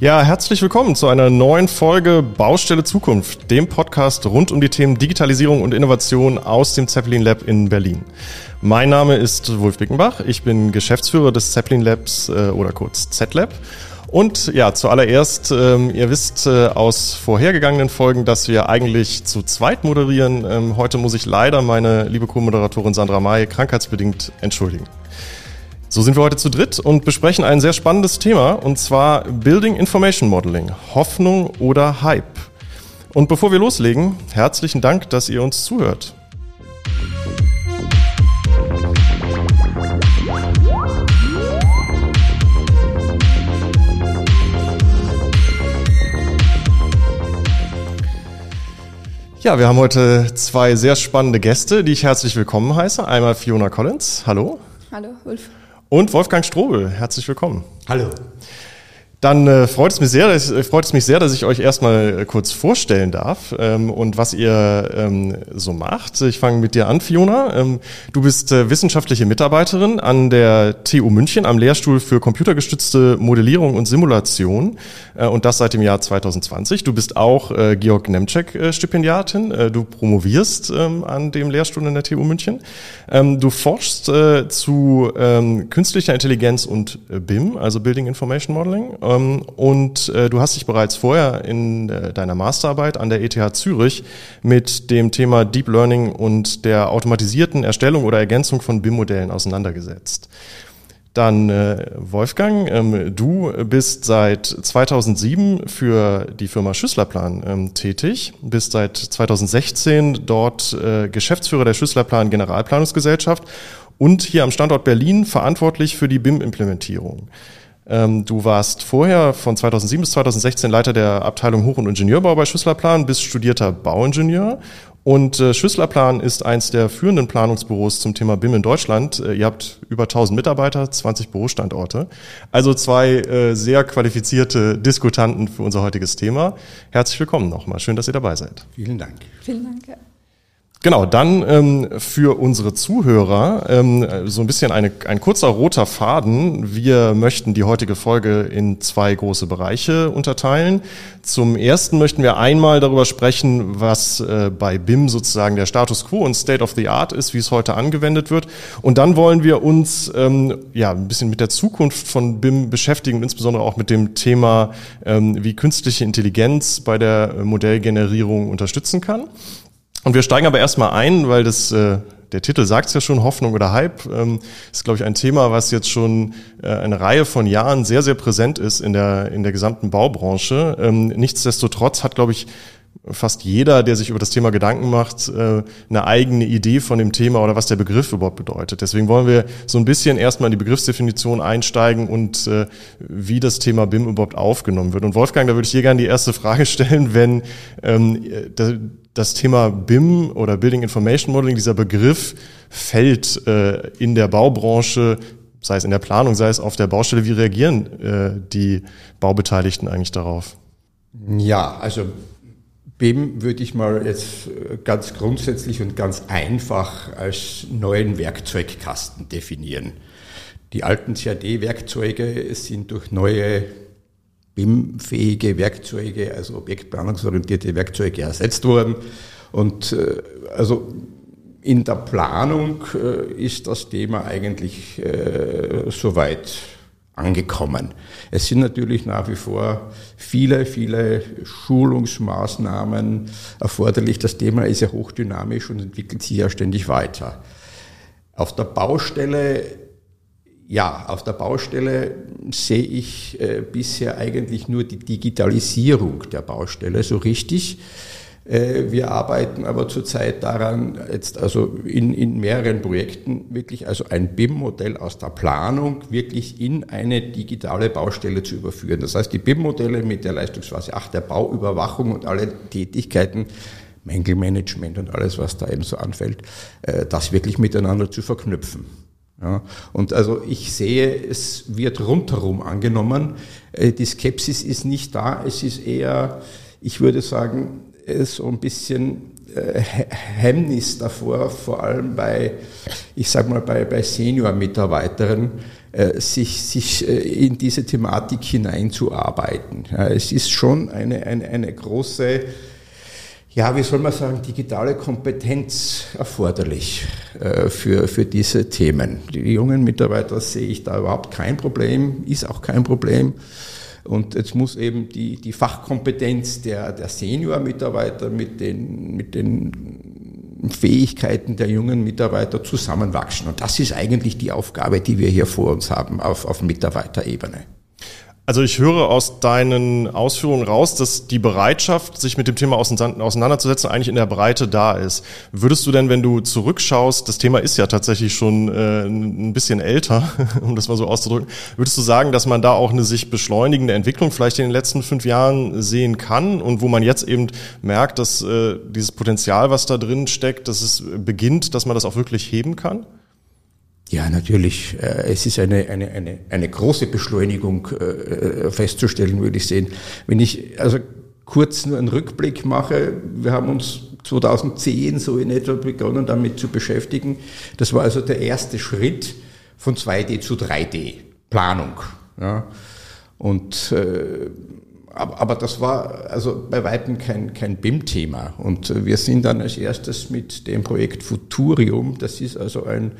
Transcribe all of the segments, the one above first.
Ja, herzlich willkommen zu einer neuen Folge Baustelle Zukunft, dem Podcast rund um die Themen Digitalisierung und Innovation aus dem Zeppelin Lab in Berlin. Mein Name ist Wolf Bickenbach, ich bin Geschäftsführer des Zeppelin Labs äh, oder kurz Z-Lab. Und ja, zuallererst, ähm, ihr wisst äh, aus vorhergegangenen Folgen, dass wir eigentlich zu zweit moderieren. Ähm, heute muss ich leider meine liebe Co-Moderatorin Sandra May krankheitsbedingt entschuldigen. So sind wir heute zu dritt und besprechen ein sehr spannendes Thema, und zwar Building Information Modeling, Hoffnung oder Hype. Und bevor wir loslegen, herzlichen Dank, dass ihr uns zuhört. Ja, wir haben heute zwei sehr spannende Gäste, die ich herzlich willkommen heiße. Einmal Fiona Collins. Hallo. Hallo, Ulf. Und Wolfgang Strobel, herzlich willkommen. Hallo. Dann äh, freut, es mich sehr, dass, äh, freut es mich sehr, dass ich euch erstmal äh, kurz vorstellen darf ähm, und was ihr ähm, so macht. Ich fange mit dir an, Fiona. Ähm, du bist äh, wissenschaftliche Mitarbeiterin an der TU München am Lehrstuhl für computergestützte Modellierung und Simulation äh, und das seit dem Jahr 2020. Du bist auch äh, Georg Nemczek-Stipendiatin. Äh, du promovierst ähm, an dem Lehrstuhl in der TU München. Ähm, du forschst äh, zu ähm, künstlicher Intelligenz und äh, BIM, also Building Information Modeling und äh, du hast dich bereits vorher in äh, deiner Masterarbeit an der ETH Zürich mit dem Thema Deep Learning und der automatisierten Erstellung oder Ergänzung von BIM-Modellen auseinandergesetzt. Dann äh, Wolfgang, ähm, du bist seit 2007 für die Firma Schüsslerplan ähm, tätig, bist seit 2016 dort äh, Geschäftsführer der Schüsslerplan Generalplanungsgesellschaft und hier am Standort Berlin verantwortlich für die BIM-Implementierung. Ähm, du warst vorher von 2007 bis 2016 Leiter der Abteilung Hoch- und Ingenieurbau bei Schüsslerplan, bist studierter Bauingenieur und äh, Schüsslerplan ist eins der führenden Planungsbüros zum Thema BIM in Deutschland. Äh, ihr habt über 1000 Mitarbeiter, 20 Bürostandorte. Also zwei äh, sehr qualifizierte Diskutanten für unser heutiges Thema. Herzlich willkommen nochmal. Schön, dass ihr dabei seid. Vielen Dank. Vielen Dank. Genau, dann ähm, für unsere Zuhörer ähm, so ein bisschen eine, ein kurzer roter Faden. Wir möchten die heutige Folge in zwei große Bereiche unterteilen. Zum ersten möchten wir einmal darüber sprechen, was äh, bei BIM sozusagen der Status quo und State of the Art ist, wie es heute angewendet wird. Und dann wollen wir uns ähm, ja ein bisschen mit der Zukunft von BIM beschäftigen, insbesondere auch mit dem Thema, ähm, wie künstliche Intelligenz bei der Modellgenerierung unterstützen kann. Und wir steigen aber erstmal ein, weil das äh, der Titel sagt es ja schon, Hoffnung oder Hype, ähm, ist, glaube ich, ein Thema, was jetzt schon äh, eine Reihe von Jahren sehr, sehr präsent ist in der, in der gesamten Baubranche. Ähm, nichtsdestotrotz hat, glaube ich, fast jeder, der sich über das Thema Gedanken macht, äh, eine eigene Idee von dem Thema oder was der Begriff überhaupt bedeutet. Deswegen wollen wir so ein bisschen erstmal in die Begriffsdefinition einsteigen und äh, wie das Thema BIM überhaupt aufgenommen wird. Und Wolfgang, da würde ich dir gerne die erste Frage stellen, wenn ähm, das Thema BIM oder Building Information Modeling, dieser Begriff fällt äh, in der Baubranche, sei es in der Planung, sei es auf der Baustelle. Wie reagieren äh, die Baubeteiligten eigentlich darauf? Ja, also BIM würde ich mal jetzt äh, ganz grundsätzlich und ganz einfach als neuen Werkzeugkasten definieren. Die alten CAD-Werkzeuge sind durch neue BIM-fähige Werkzeuge, also objektplanungsorientierte Werkzeuge ersetzt worden. Und äh, also in der Planung äh, ist das Thema eigentlich äh, soweit angekommen. Es sind natürlich nach wie vor viele, viele Schulungsmaßnahmen erforderlich. Das Thema ist ja hochdynamisch und entwickelt sich ja ständig weiter. Auf der Baustelle ja, auf der Baustelle sehe ich äh, bisher eigentlich nur die Digitalisierung der Baustelle so richtig. Äh, wir arbeiten aber zurzeit daran, jetzt also in, in mehreren Projekten wirklich also ein BIM-Modell aus der Planung wirklich in eine digitale Baustelle zu überführen. Das heißt, die BIM-Modelle mit der Leistungsphase 8 der Bauüberwachung und alle Tätigkeiten Mängelmanagement und alles, was da eben so anfällt, äh, das wirklich miteinander zu verknüpfen. Ja, und also ich sehe, es wird rundherum angenommen. Äh, die Skepsis ist nicht da. Es ist eher, ich würde sagen, so ein bisschen äh, Hemmnis davor, vor allem bei, ich sag mal, bei, bei Senior-Mitarbeiterinnen, äh, sich, sich äh, in diese Thematik hineinzuarbeiten. Ja, es ist schon eine, eine, eine große ja, wie soll man sagen, digitale Kompetenz erforderlich äh, für, für diese Themen. Die jungen Mitarbeiter sehe ich da überhaupt kein Problem, ist auch kein Problem. Und jetzt muss eben die, die Fachkompetenz der, der Senior-Mitarbeiter mit den, mit den Fähigkeiten der jungen Mitarbeiter zusammenwachsen. Und das ist eigentlich die Aufgabe, die wir hier vor uns haben auf, auf Mitarbeiterebene. Also ich höre aus deinen Ausführungen raus, dass die Bereitschaft, sich mit dem Thema auseinanderzusetzen, eigentlich in der Breite da ist. Würdest du denn, wenn du zurückschaust, das Thema ist ja tatsächlich schon äh, ein bisschen älter, um das mal so auszudrücken, würdest du sagen, dass man da auch eine sich beschleunigende Entwicklung vielleicht in den letzten fünf Jahren sehen kann und wo man jetzt eben merkt, dass äh, dieses Potenzial, was da drin steckt, dass es beginnt, dass man das auch wirklich heben kann? Ja, natürlich. Äh, es ist eine, eine, eine, eine große Beschleunigung äh, festzustellen, würde ich sehen. Wenn ich also kurz nur einen Rückblick mache, wir haben uns 2010 so in etwa begonnen damit zu beschäftigen. Das war also der erste Schritt von 2D zu 3D Planung. Ja. Und äh, aber, aber das war also bei weitem kein, kein BIM-Thema. Und wir sind dann als erstes mit dem Projekt Futurium, das ist also ein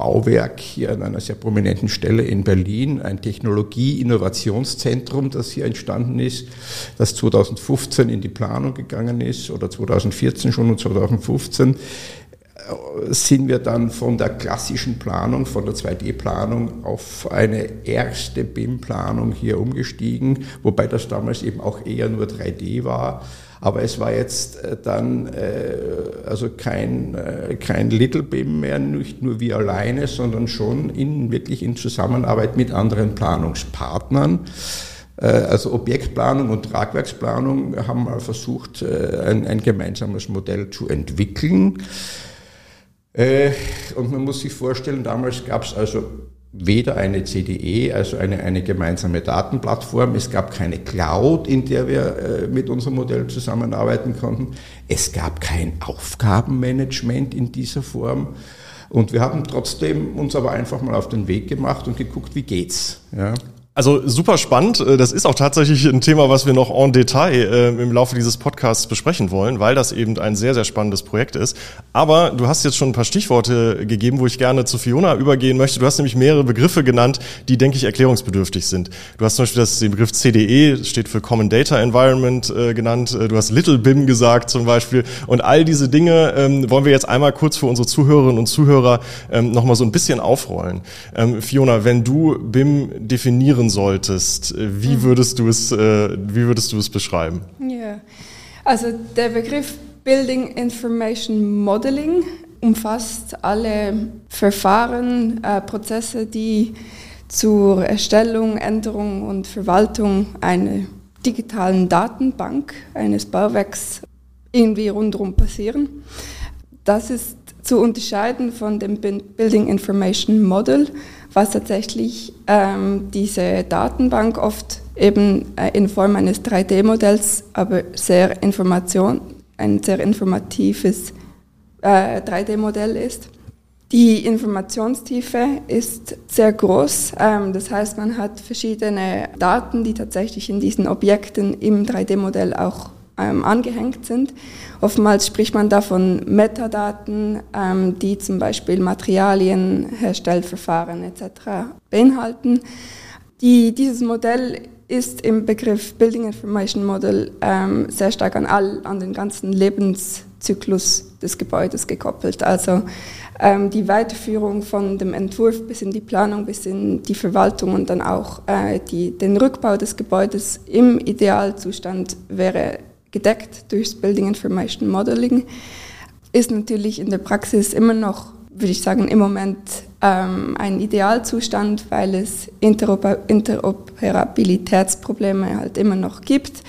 Bauwerk hier an einer sehr prominenten Stelle in Berlin, ein Technologie-Innovationszentrum, das hier entstanden ist, das 2015 in die Planung gegangen ist oder 2014 schon und 2015 äh, sind wir dann von der klassischen Planung, von der 2D-Planung auf eine erste BIM-Planung hier umgestiegen, wobei das damals eben auch eher nur 3D war. Aber es war jetzt äh, dann äh, also kein, äh, kein Little BIM mehr, nicht nur wir alleine, sondern schon in, wirklich in Zusammenarbeit mit anderen Planungspartnern. Also Objektplanung und Tragwerksplanung haben mal versucht, ein, ein gemeinsames Modell zu entwickeln. Und man muss sich vorstellen, damals gab es also weder eine CDE, also eine, eine gemeinsame Datenplattform. Es gab keine Cloud, in der wir äh, mit unserem Modell zusammenarbeiten konnten. Es gab kein Aufgabenmanagement in dieser Form. Und wir haben trotzdem uns aber einfach mal auf den Weg gemacht und geguckt, wie geht's. Ja. Also super spannend. Äh, das ist auch tatsächlich ein Thema, was wir noch en Detail äh, im Laufe dieses Podcasts besprechen wollen, weil das eben ein sehr, sehr spannendes Projekt ist. Aber du hast jetzt schon ein paar Stichworte gegeben, wo ich gerne zu Fiona übergehen möchte. Du hast nämlich mehrere Begriffe genannt, die, denke ich, erklärungsbedürftig sind. Du hast zum Beispiel das, den Begriff CDE, steht für Common Data Environment, äh, genannt. Du hast Little BIM gesagt zum Beispiel. Und all diese Dinge ähm, wollen wir jetzt einmal kurz für unsere Zuhörerinnen und Zuhörer ähm, nochmal so ein bisschen aufrollen. Ähm, Fiona, wenn du BIM definieren solltest, äh, wie mhm. würdest du es, äh, wie würdest du es beschreiben? Ja, also der Begriff Building Information Modeling umfasst alle Verfahren, äh, Prozesse, die zur Erstellung, Änderung und Verwaltung einer digitalen Datenbank eines Bauwerks irgendwie rundherum passieren. Das ist zu unterscheiden von dem Building Information Model, was tatsächlich ähm, diese Datenbank oft eben äh, in Form eines 3D-Modells, aber sehr Information, ein sehr informatives äh, 3D-Modell ist. Die Informationstiefe ist sehr groß. Ähm, das heißt, man hat verschiedene Daten, die tatsächlich in diesen Objekten im 3D-Modell auch ähm, angehängt sind. Oftmals spricht man da von Metadaten, ähm, die zum Beispiel Materialien, Herstellverfahren etc. beinhalten. Die, dieses Modell ist im Begriff Building Information Model ähm, sehr stark an, all, an den ganzen Lebenszyklus des Gebäudes gekoppelt. Also ähm, die Weiterführung von dem Entwurf bis in die Planung, bis in die Verwaltung und dann auch äh, die, den Rückbau des Gebäudes im Idealzustand wäre gedeckt durchs Building Information Modeling, ist natürlich in der Praxis immer noch, würde ich sagen, im Moment ähm, ein Idealzustand, weil es Interoper Interoperabilitätsprobleme halt immer noch gibt.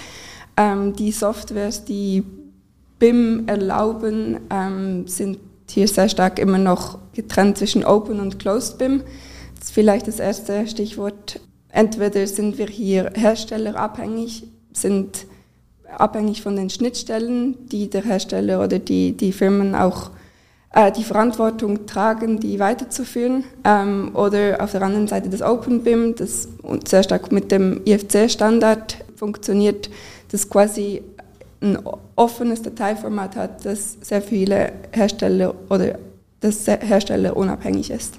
Ähm, die Softwares, die BIM erlauben, ähm, sind hier sehr stark immer noch getrennt zwischen Open und Closed BIM. Das ist vielleicht das erste Stichwort. Entweder sind wir hier herstellerabhängig, sind abhängig von den Schnittstellen, die der Hersteller oder die, die Firmen auch äh, die Verantwortung tragen, die weiterzuführen. Ähm, oder auf der anderen Seite das OpenBIM, das sehr stark mit dem IFC-Standard funktioniert, das quasi ein offenes Dateiformat hat, das sehr viele Hersteller oder das Hersteller unabhängig ist.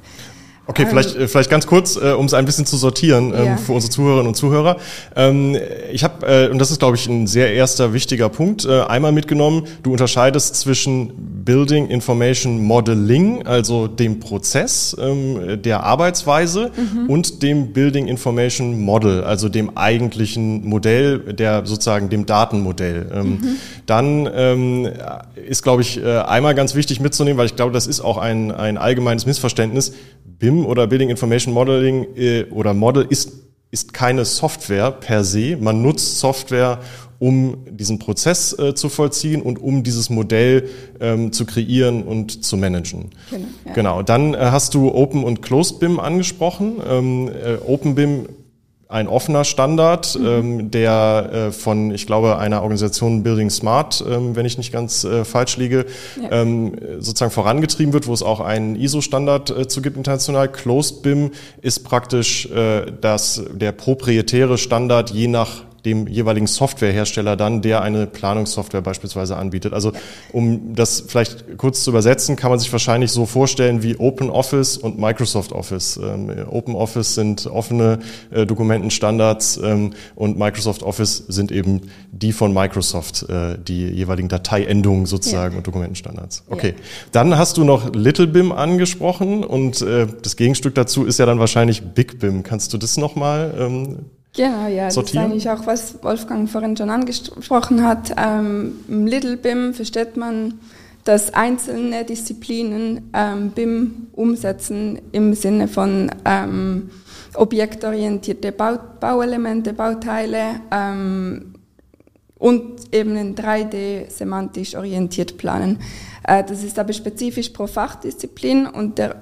Okay, vielleicht, vielleicht ganz kurz, äh, um es ein bisschen zu sortieren ähm, ja. für unsere Zuhörerinnen und Zuhörer. Ähm, ich habe, äh, und das ist, glaube ich, ein sehr erster wichtiger Punkt, äh, einmal mitgenommen, du unterscheidest zwischen Building Information Modeling, also dem Prozess ähm, der Arbeitsweise, mhm. und dem Building Information Model, also dem eigentlichen Modell, der sozusagen dem Datenmodell. Ähm, mhm. Dann ähm, ist, glaube ich, äh, einmal ganz wichtig mitzunehmen, weil ich glaube, das ist auch ein, ein allgemeines Missverständnis BIM oder Building Information Modeling äh, oder Model ist, ist keine Software per se. Man nutzt Software, um diesen Prozess äh, zu vollziehen und um dieses Modell ähm, zu kreieren und zu managen. Genau. Ja. genau. Dann äh, hast du Open und Closed BIM angesprochen. Ähm, äh, Open BIM ein offener Standard, mhm. ähm, der äh, von, ich glaube, einer Organisation Building Smart, ähm, wenn ich nicht ganz äh, falsch liege, ja. ähm, sozusagen vorangetrieben wird, wo es auch einen ISO-Standard äh, zu gibt international. Closed BIM ist praktisch äh, das, der proprietäre Standard je nach dem jeweiligen Softwarehersteller dann, der eine Planungssoftware beispielsweise anbietet. Also um das vielleicht kurz zu übersetzen, kann man sich wahrscheinlich so vorstellen wie Open Office und Microsoft Office. Ähm, Open Office sind offene äh, Dokumentenstandards ähm, und Microsoft Office sind eben die von Microsoft, äh, die jeweiligen Dateiendungen sozusagen ja. und Dokumentenstandards. Okay, ja. dann hast du noch LittleBIM angesprochen und äh, das Gegenstück dazu ist ja dann wahrscheinlich BigBIM. Kannst du das nochmal ähm, Genau, ja, sortieren. das ist eigentlich auch, was Wolfgang vorhin schon angesprochen hat. Ähm, Im Little BIM versteht man, dass einzelne Disziplinen ähm, BIM umsetzen im Sinne von ähm, objektorientierte Bau Bauelemente, Bauteile ähm, und eben in 3D semantisch orientiert planen. Äh, das ist aber spezifisch pro Fachdisziplin und der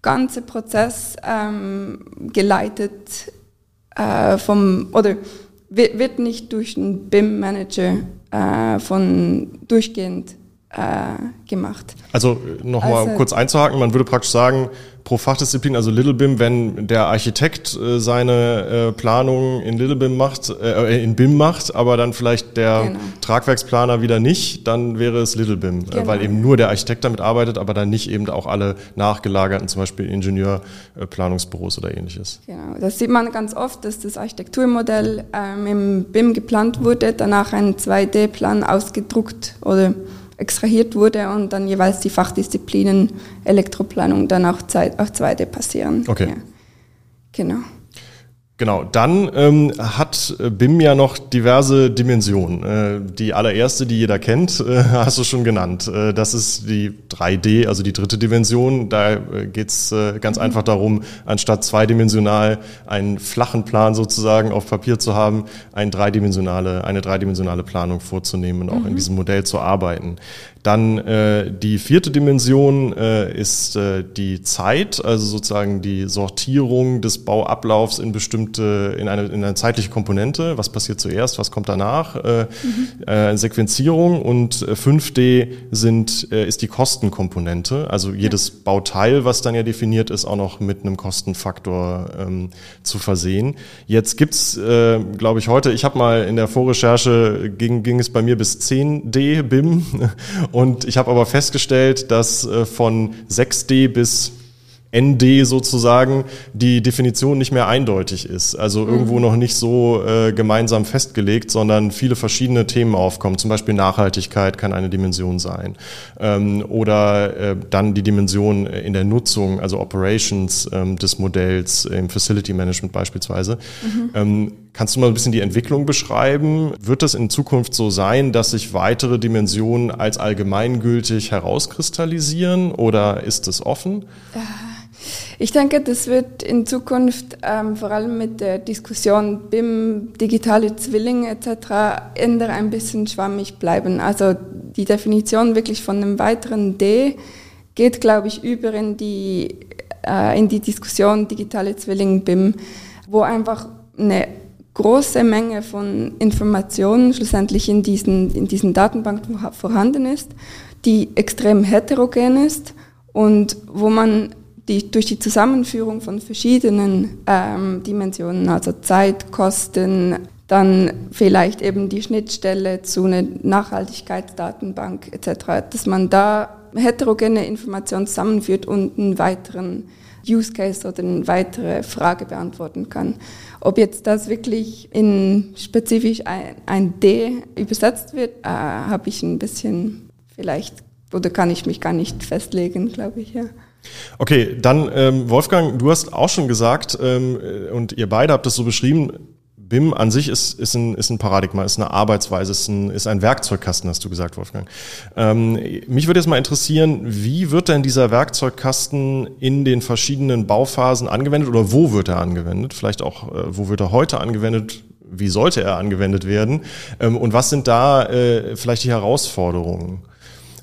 ganze Prozess ähm, geleitet äh, vom, oder wird nicht durch einen BIM-Manager äh, von durchgehend äh, gemacht. Also nochmal also, kurz einzuhaken, man würde praktisch sagen, pro Fachdisziplin, also Little BIM, wenn der Architekt äh, seine äh, Planung in Little BIM macht, äh, in BIM macht, aber dann vielleicht der genau. Tragwerksplaner wieder nicht, dann wäre es Little BIM, äh, genau. weil eben nur der Architekt damit arbeitet, aber dann nicht eben auch alle nachgelagerten, zum Beispiel Ingenieurplanungsbüros oder ähnliches. Genau, das sieht man ganz oft, dass das Architekturmodell ähm, im BIM geplant wurde, danach ein 2D-Plan ausgedruckt oder extrahiert wurde und dann jeweils die Fachdisziplinen Elektroplanung dann auch, Zeit, auch 2D passieren. Okay. Ja. Genau. Genau, dann ähm, hat äh, BIM ja noch diverse Dimensionen. Äh, die allererste, die jeder kennt, äh, hast du schon genannt. Äh, das ist die 3D, also die dritte Dimension. Da äh, geht's äh, ganz einfach darum, anstatt zweidimensional einen flachen Plan sozusagen auf Papier zu haben, ein dreidimensionale, eine dreidimensionale Planung vorzunehmen und auch mhm. in diesem Modell zu arbeiten. Dann äh, die vierte Dimension äh, ist äh, die Zeit, also sozusagen die Sortierung des Bauablaufs in bestimmte, in eine, in eine zeitliche Komponente. Was passiert zuerst, was kommt danach? Äh, mhm. äh, Sequenzierung und 5D äh, sind, äh, ist die Kostenkomponente. Also jedes ja. Bauteil, was dann ja definiert ist, auch noch mit einem Kostenfaktor ähm, zu versehen. Jetzt gibt's, äh, glaube ich, heute, ich habe mal in der Vorrecherche, ging, ging es bei mir bis 10D BIM und ich habe aber festgestellt, dass äh, von 6D bis ND sozusagen die Definition nicht mehr eindeutig ist. Also mhm. irgendwo noch nicht so äh, gemeinsam festgelegt, sondern viele verschiedene Themen aufkommen. Zum Beispiel Nachhaltigkeit kann eine Dimension sein. Ähm, oder äh, dann die Dimension in der Nutzung, also Operations ähm, des Modells im Facility Management beispielsweise. Mhm. Ähm, kannst du mal ein bisschen die Entwicklung beschreiben? Wird das in Zukunft so sein, dass sich weitere Dimensionen als allgemeingültig herauskristallisieren oder ist es offen? Ja. Ich denke, das wird in Zukunft ähm, vor allem mit der Diskussion BIM, digitale Zwillinge etc. eher ein bisschen schwammig bleiben. Also die Definition wirklich von einem weiteren D geht, glaube ich, über in die, äh, in die Diskussion digitale Zwillinge BIM, wo einfach eine große Menge von Informationen schlussendlich in diesen, in diesen Datenbanken vorhanden ist die extrem heterogen ist und wo man die, durch die Zusammenführung von verschiedenen ähm, Dimensionen, also Zeit, Kosten, dann vielleicht eben die Schnittstelle zu einer Nachhaltigkeitsdatenbank etc., dass man da heterogene Informationen zusammenführt und einen weiteren Use Case oder eine weitere Frage beantworten kann. Ob jetzt das wirklich in spezifisch ein, ein D übersetzt wird, äh, habe ich ein bisschen vielleicht oder kann ich mich gar nicht festlegen, glaube ich, ja. Okay, dann ähm, Wolfgang, du hast auch schon gesagt ähm, und ihr beide habt es so beschrieben, BIM an sich ist, ist, ein, ist ein Paradigma, ist eine Arbeitsweise, ist ein, ist ein Werkzeugkasten, hast du gesagt, Wolfgang. Ähm, mich würde jetzt mal interessieren, wie wird denn dieser Werkzeugkasten in den verschiedenen Bauphasen angewendet oder wo wird er angewendet? Vielleicht auch, äh, wo wird er heute angewendet? Wie sollte er angewendet werden? Ähm, und was sind da äh, vielleicht die Herausforderungen?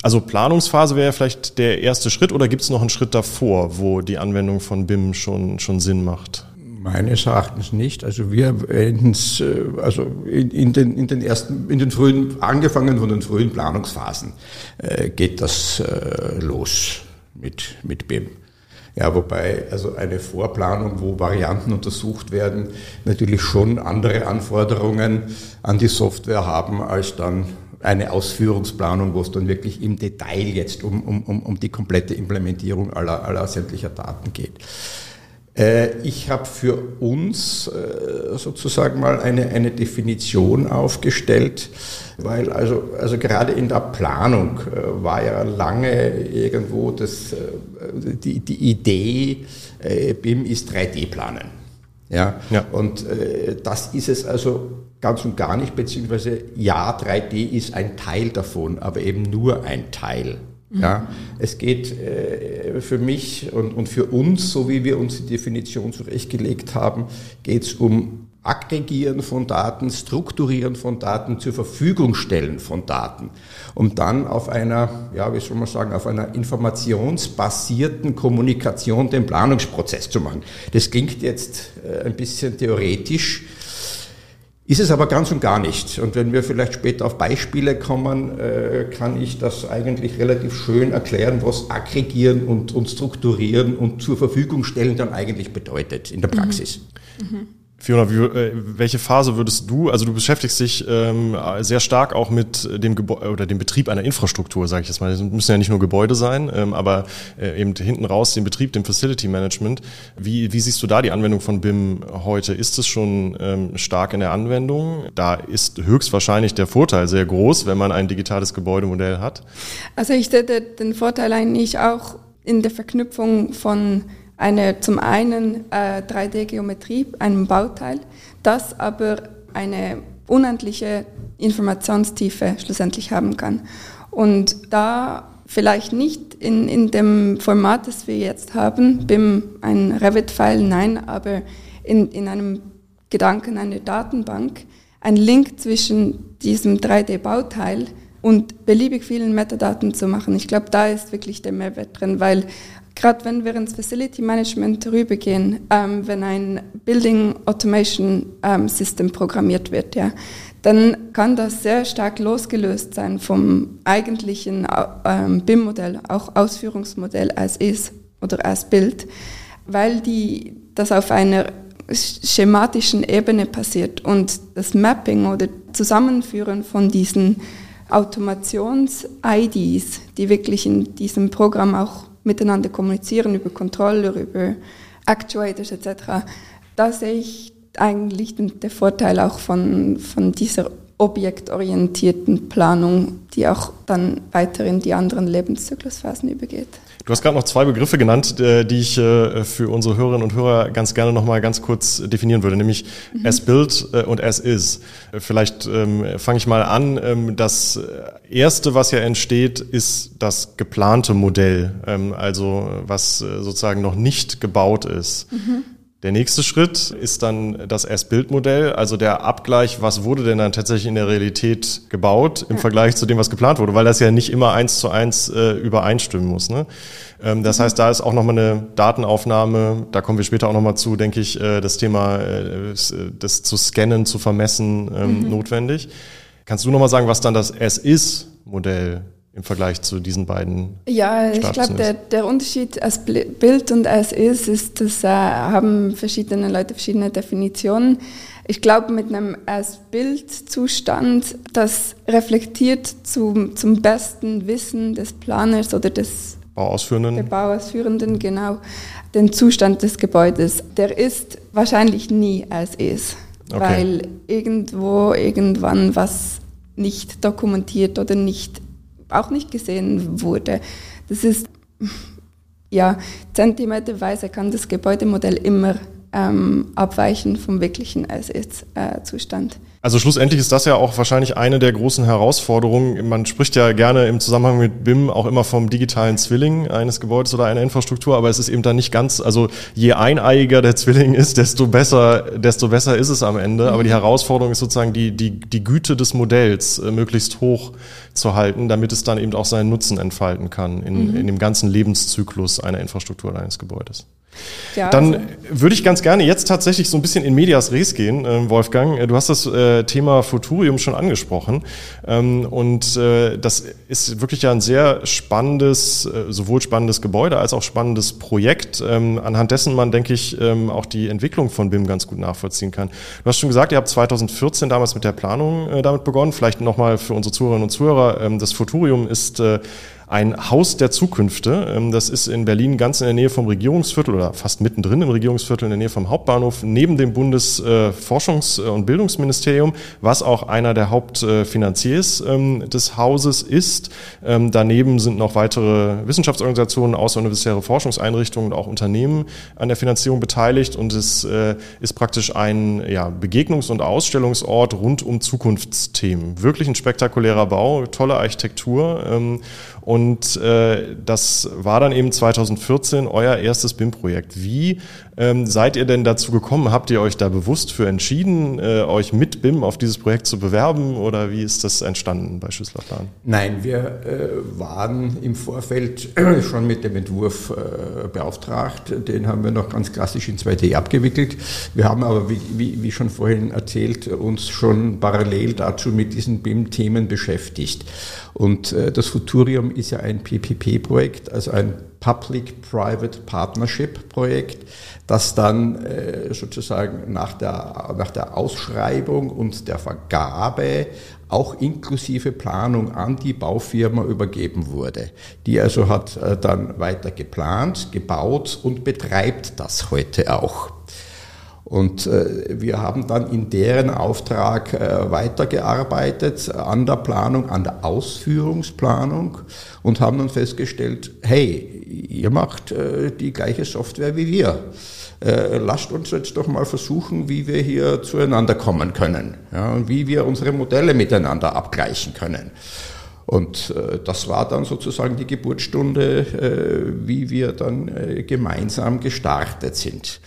Also Planungsphase wäre vielleicht der erste Schritt oder gibt es noch einen Schritt davor, wo die Anwendung von BIM schon, schon Sinn macht? Meines Erachtens nicht. Also wir wenden es, äh, also in, in, den, in den ersten, in den frühen, angefangen von den frühen Planungsphasen, äh, geht das äh, los mit, mit BIM. Ja, wobei also eine Vorplanung, wo Varianten untersucht werden, natürlich schon andere Anforderungen an die Software haben als dann eine Ausführungsplanung, wo es dann wirklich im Detail jetzt um, um, um die komplette Implementierung aller, aller sämtlicher Daten geht. Äh, ich habe für uns äh, sozusagen mal eine, eine Definition aufgestellt, weil also, also gerade in der Planung äh, war ja lange irgendwo das, die, die Idee, BIM ist 3D-Planen. Ja? ja, und das ist es also ganz und gar nicht, beziehungsweise ja, 3D ist ein Teil davon, aber eben nur ein Teil. Ja, es geht äh, für mich und, und für uns, so wie wir uns die Definition zurechtgelegt haben, geht es um Aggregieren von Daten, Strukturieren von Daten, zur Verfügung stellen von Daten, um dann auf einer, ja, wie soll man sagen, auf einer informationsbasierten Kommunikation den Planungsprozess zu machen. Das klingt jetzt äh, ein bisschen theoretisch, ist es aber ganz und gar nicht. Und wenn wir vielleicht später auf Beispiele kommen, äh, kann ich das eigentlich relativ schön erklären, was aggregieren und, und strukturieren und zur Verfügung stellen dann eigentlich bedeutet in der Praxis. Mhm. Mhm. Fiona, wie, äh, welche Phase würdest du, also du beschäftigst dich ähm, sehr stark auch mit dem Gebäude oder dem Betrieb einer Infrastruktur, sage ich jetzt mal. Das müssen ja nicht nur Gebäude sein, ähm, aber äh, eben hinten raus den Betrieb, den Facility Management. Wie, wie siehst du da die Anwendung von BIM heute? Ist es schon ähm, stark in der Anwendung? Da ist höchstwahrscheinlich der Vorteil sehr groß, wenn man ein digitales Gebäudemodell hat. Also ich sehe den Vorteil eigentlich auch in der Verknüpfung von eine zum einen äh, 3D-Geometrie, einem Bauteil, das aber eine unendliche Informationstiefe schlussendlich haben kann. Und da vielleicht nicht in, in dem Format, das wir jetzt haben, BIM ein Revit-File, nein, aber in, in einem Gedanken einer Datenbank, ein Link zwischen diesem 3D-Bauteil und beliebig vielen Metadaten zu machen. Ich glaube, da ist wirklich der Mehrwert drin, weil gerade wenn wir ins Facility Management rübergehen, ähm, wenn ein Building Automation ähm, System programmiert wird, ja, dann kann das sehr stark losgelöst sein vom eigentlichen ähm, BIM-Modell, auch Ausführungsmodell als ist oder als Bild, weil die, das auf einer schematischen Ebene passiert und das Mapping oder Zusammenführen von diesen Automations-IDs, die wirklich in diesem Programm auch miteinander kommunizieren über Controller, über Actuators etc. Da sehe ich eigentlich den, Vorteil auch von, von dieser objektorientierten Planung, die auch dann weiter in die anderen Lebenszyklusphasen übergeht. Du hast gerade noch zwei Begriffe genannt, äh, die ich äh, für unsere Hörerinnen und Hörer ganz gerne noch mal ganz kurz definieren würde, nämlich mhm. as built äh, und as is. Vielleicht ähm, fange ich mal an. Ähm, das erste, was ja entsteht, ist das geplante Modell, ähm, also was sozusagen noch nicht gebaut ist. Mhm. Der nächste Schritt ist dann das As-Build-Modell, also der Abgleich, was wurde denn dann tatsächlich in der Realität gebaut im ja. Vergleich zu dem, was geplant wurde, weil das ja nicht immer eins zu eins äh, übereinstimmen muss. Ne? Ähm, das mhm. heißt, da ist auch nochmal eine Datenaufnahme, da kommen wir später auch nochmal zu, denke ich, äh, das Thema, äh, das zu scannen, zu vermessen ähm, mhm. notwendig. Kannst du nochmal sagen, was dann das As-Is-Modell im Vergleich zu diesen beiden. Ja, ich glaube, der, der Unterschied als Bild und als ist, ist, dass äh, haben verschiedene Leute verschiedene Definitionen. Ich glaube, mit einem als Bildzustand, das reflektiert zum, zum besten Wissen des Planers oder des Bauausführenden. Der Bauausführenden, genau, den Zustand des Gebäudes. Der ist wahrscheinlich nie als ist, okay. weil irgendwo, irgendwann was nicht dokumentiert oder nicht auch nicht gesehen wurde. Das ist, ja, zentimeterweise kann das Gebäudemodell immer ähm, abweichen vom wirklichen As-Ist-Zustand. Also schlussendlich ist das ja auch wahrscheinlich eine der großen Herausforderungen. Man spricht ja gerne im Zusammenhang mit BIM auch immer vom digitalen Zwilling eines Gebäudes oder einer Infrastruktur, aber es ist eben dann nicht ganz, also je eineiiger der Zwilling ist, desto besser, desto besser ist es am Ende. Mhm. Aber die Herausforderung ist sozusagen die, die, die Güte des Modells äh, möglichst hoch zu halten, damit es dann eben auch seinen Nutzen entfalten kann in, mhm. in dem ganzen Lebenszyklus einer Infrastruktur oder eines Gebäudes. Ja, Dann also. würde ich ganz gerne jetzt tatsächlich so ein bisschen in Medias Res gehen, äh, Wolfgang. Äh, du hast das äh, Thema Futurium schon angesprochen. Ähm, und äh, das ist wirklich ja ein sehr spannendes, sowohl spannendes Gebäude als auch spannendes Projekt, ähm, anhand dessen man, denke ich, ähm, auch die Entwicklung von BIM ganz gut nachvollziehen kann. Du hast schon gesagt, ihr habt 2014 damals mit der Planung damit begonnen. Vielleicht nochmal für unsere Zuhörerinnen und Zuhörer. Ähm, das Futurium ist ein Haus der Zukünfte. Ähm, das ist in Berlin ganz in der Nähe vom Regierungsviertel oder fast mittendrin im Regierungsviertel in der Nähe vom Hauptbahnhof, neben dem Bundesforschungs- und Bildungsministerium, was auch einer der Hauptfinanziers ähm, des Hauses ist. Ähm, daneben sind noch weitere Wissenschaftsorganisationen, außeruniversitäre Forschungseinrichtungen und auch Unternehmen an der Finanzierung beteiligt und es äh, ist praktisch ein ja, Begegnungs- und Ausstellungsort rund um Zukunftsthemen. Wirklich ein spektakulärer Bau, tolle Architektur und äh, das war dann eben 2014 euer erstes BIM-Projekt. Wie ähm, seid ihr denn dazu gekommen? Habt ihr euch da bewusst für entschieden, äh, euch mit BIM auf dieses Projekt zu bewerben oder wie ist das entstanden bei Schüsselerplan? Nein, wir äh, waren im Vorfeld schon mit dem Entwurf äh, beauftragt. Den haben wir noch ganz klassisch in 2D abgewickelt. Wir haben aber, wie, wie, wie schon vorhin erzählt, uns schon parallel dazu mit diesen BIM-Themen beschäftigt. Und äh, das Futurium ist ja ein PPP-Projekt, also ein Public-Private Partnership-Projekt, das dann äh, sozusagen nach der, nach der Ausschreibung und der Vergabe auch inklusive Planung an die Baufirma übergeben wurde. Die also hat äh, dann weiter geplant, gebaut und betreibt das heute auch. Und äh, wir haben dann in deren Auftrag äh, weitergearbeitet an der Planung, an der Ausführungsplanung und haben dann festgestellt, hey, ihr macht äh, die gleiche Software wie wir. Lasst uns jetzt doch mal versuchen, wie wir hier zueinander kommen können ja, und wie wir unsere Modelle miteinander abgleichen können. Und das war dann sozusagen die Geburtsstunde, wie wir dann gemeinsam gestartet sind.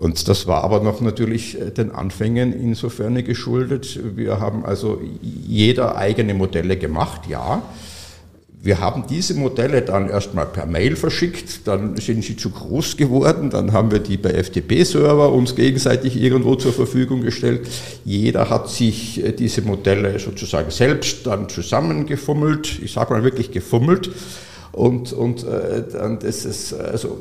Und das war aber noch natürlich äh, den Anfängen insofern geschuldet. Wir haben also jeder eigene Modelle gemacht, ja. Wir haben diese Modelle dann erstmal per Mail verschickt, dann sind sie zu groß geworden, dann haben wir die bei FTP-Server uns gegenseitig irgendwo zur Verfügung gestellt. Jeder hat sich äh, diese Modelle sozusagen selbst dann zusammengefummelt, ich sage mal wirklich gefummelt. Und, und äh, dann das ist also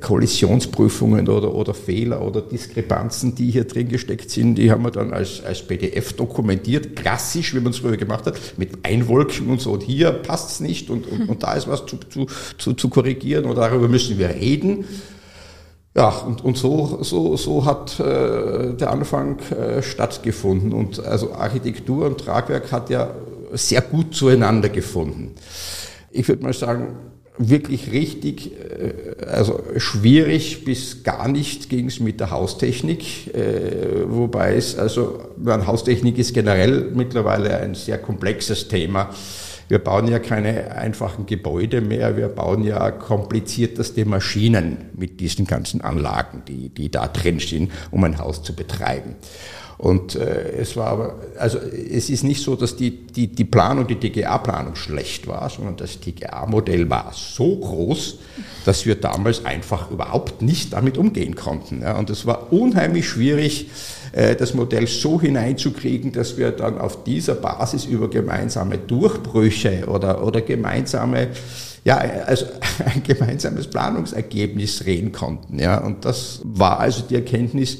Kollisionsprüfungen oder, oder Fehler oder Diskrepanzen, die hier drin gesteckt sind, die haben wir dann als, als PDF dokumentiert, klassisch, wie man es früher gemacht hat, mit Einwolken und so. Und hier passt es nicht und, und, und da ist was zu, zu, zu, zu korrigieren oder darüber müssen wir reden. Ja, und, und so, so, so hat äh, der Anfang äh, stattgefunden. Und also Architektur und Tragwerk hat ja sehr gut zueinander gefunden. Ich würde mal sagen, wirklich richtig, äh, also schwierig bis gar nicht ging es mit der Haustechnik, äh, wobei es, also, Haustechnik ist generell mittlerweile ein sehr komplexes Thema. Wir bauen ja keine einfachen Gebäude mehr, wir bauen ja komplizierteste Maschinen mit diesen ganzen Anlagen, die, die da drin stehen, um ein Haus zu betreiben. Und äh, es war aber, also es ist nicht so, dass die, die, die Planung, die DGA-Planung schlecht war, sondern das DGA-Modell war so groß, dass wir damals einfach überhaupt nicht damit umgehen konnten. Ja. Und es war unheimlich schwierig, äh, das Modell so hineinzukriegen, dass wir dann auf dieser Basis über gemeinsame Durchbrüche oder, oder gemeinsame ja, also ein gemeinsames Planungsergebnis reden konnten. Ja. Und das war also die Erkenntnis,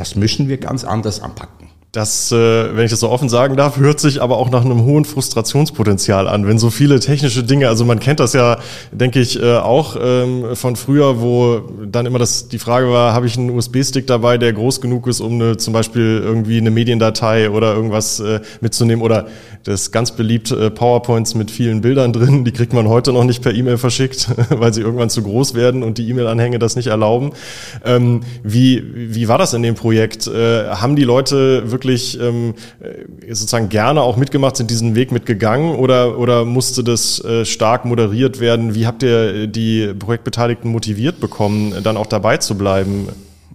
das müssen wir ganz anders anpacken. Das, äh, wenn ich das so offen sagen darf, hört sich aber auch nach einem hohen Frustrationspotenzial an, wenn so viele technische Dinge, also man kennt das ja, denke ich, äh, auch ähm, von früher, wo dann immer das die Frage war, habe ich einen USB-Stick dabei, der groß genug ist, um eine, zum Beispiel irgendwie eine Mediendatei oder irgendwas äh, mitzunehmen oder das ganz beliebt PowerPoints mit vielen Bildern drin, die kriegt man heute noch nicht per E-Mail verschickt, weil sie irgendwann zu groß werden und die E-Mail-Anhänge das nicht erlauben. Ähm, wie, wie war das in dem Projekt? Haben die Leute wirklich wirklich ähm, äh, sozusagen gerne auch mitgemacht, sind diesen Weg mitgegangen oder, oder musste das äh, stark moderiert werden? Wie habt ihr die Projektbeteiligten motiviert bekommen, dann auch dabei zu bleiben?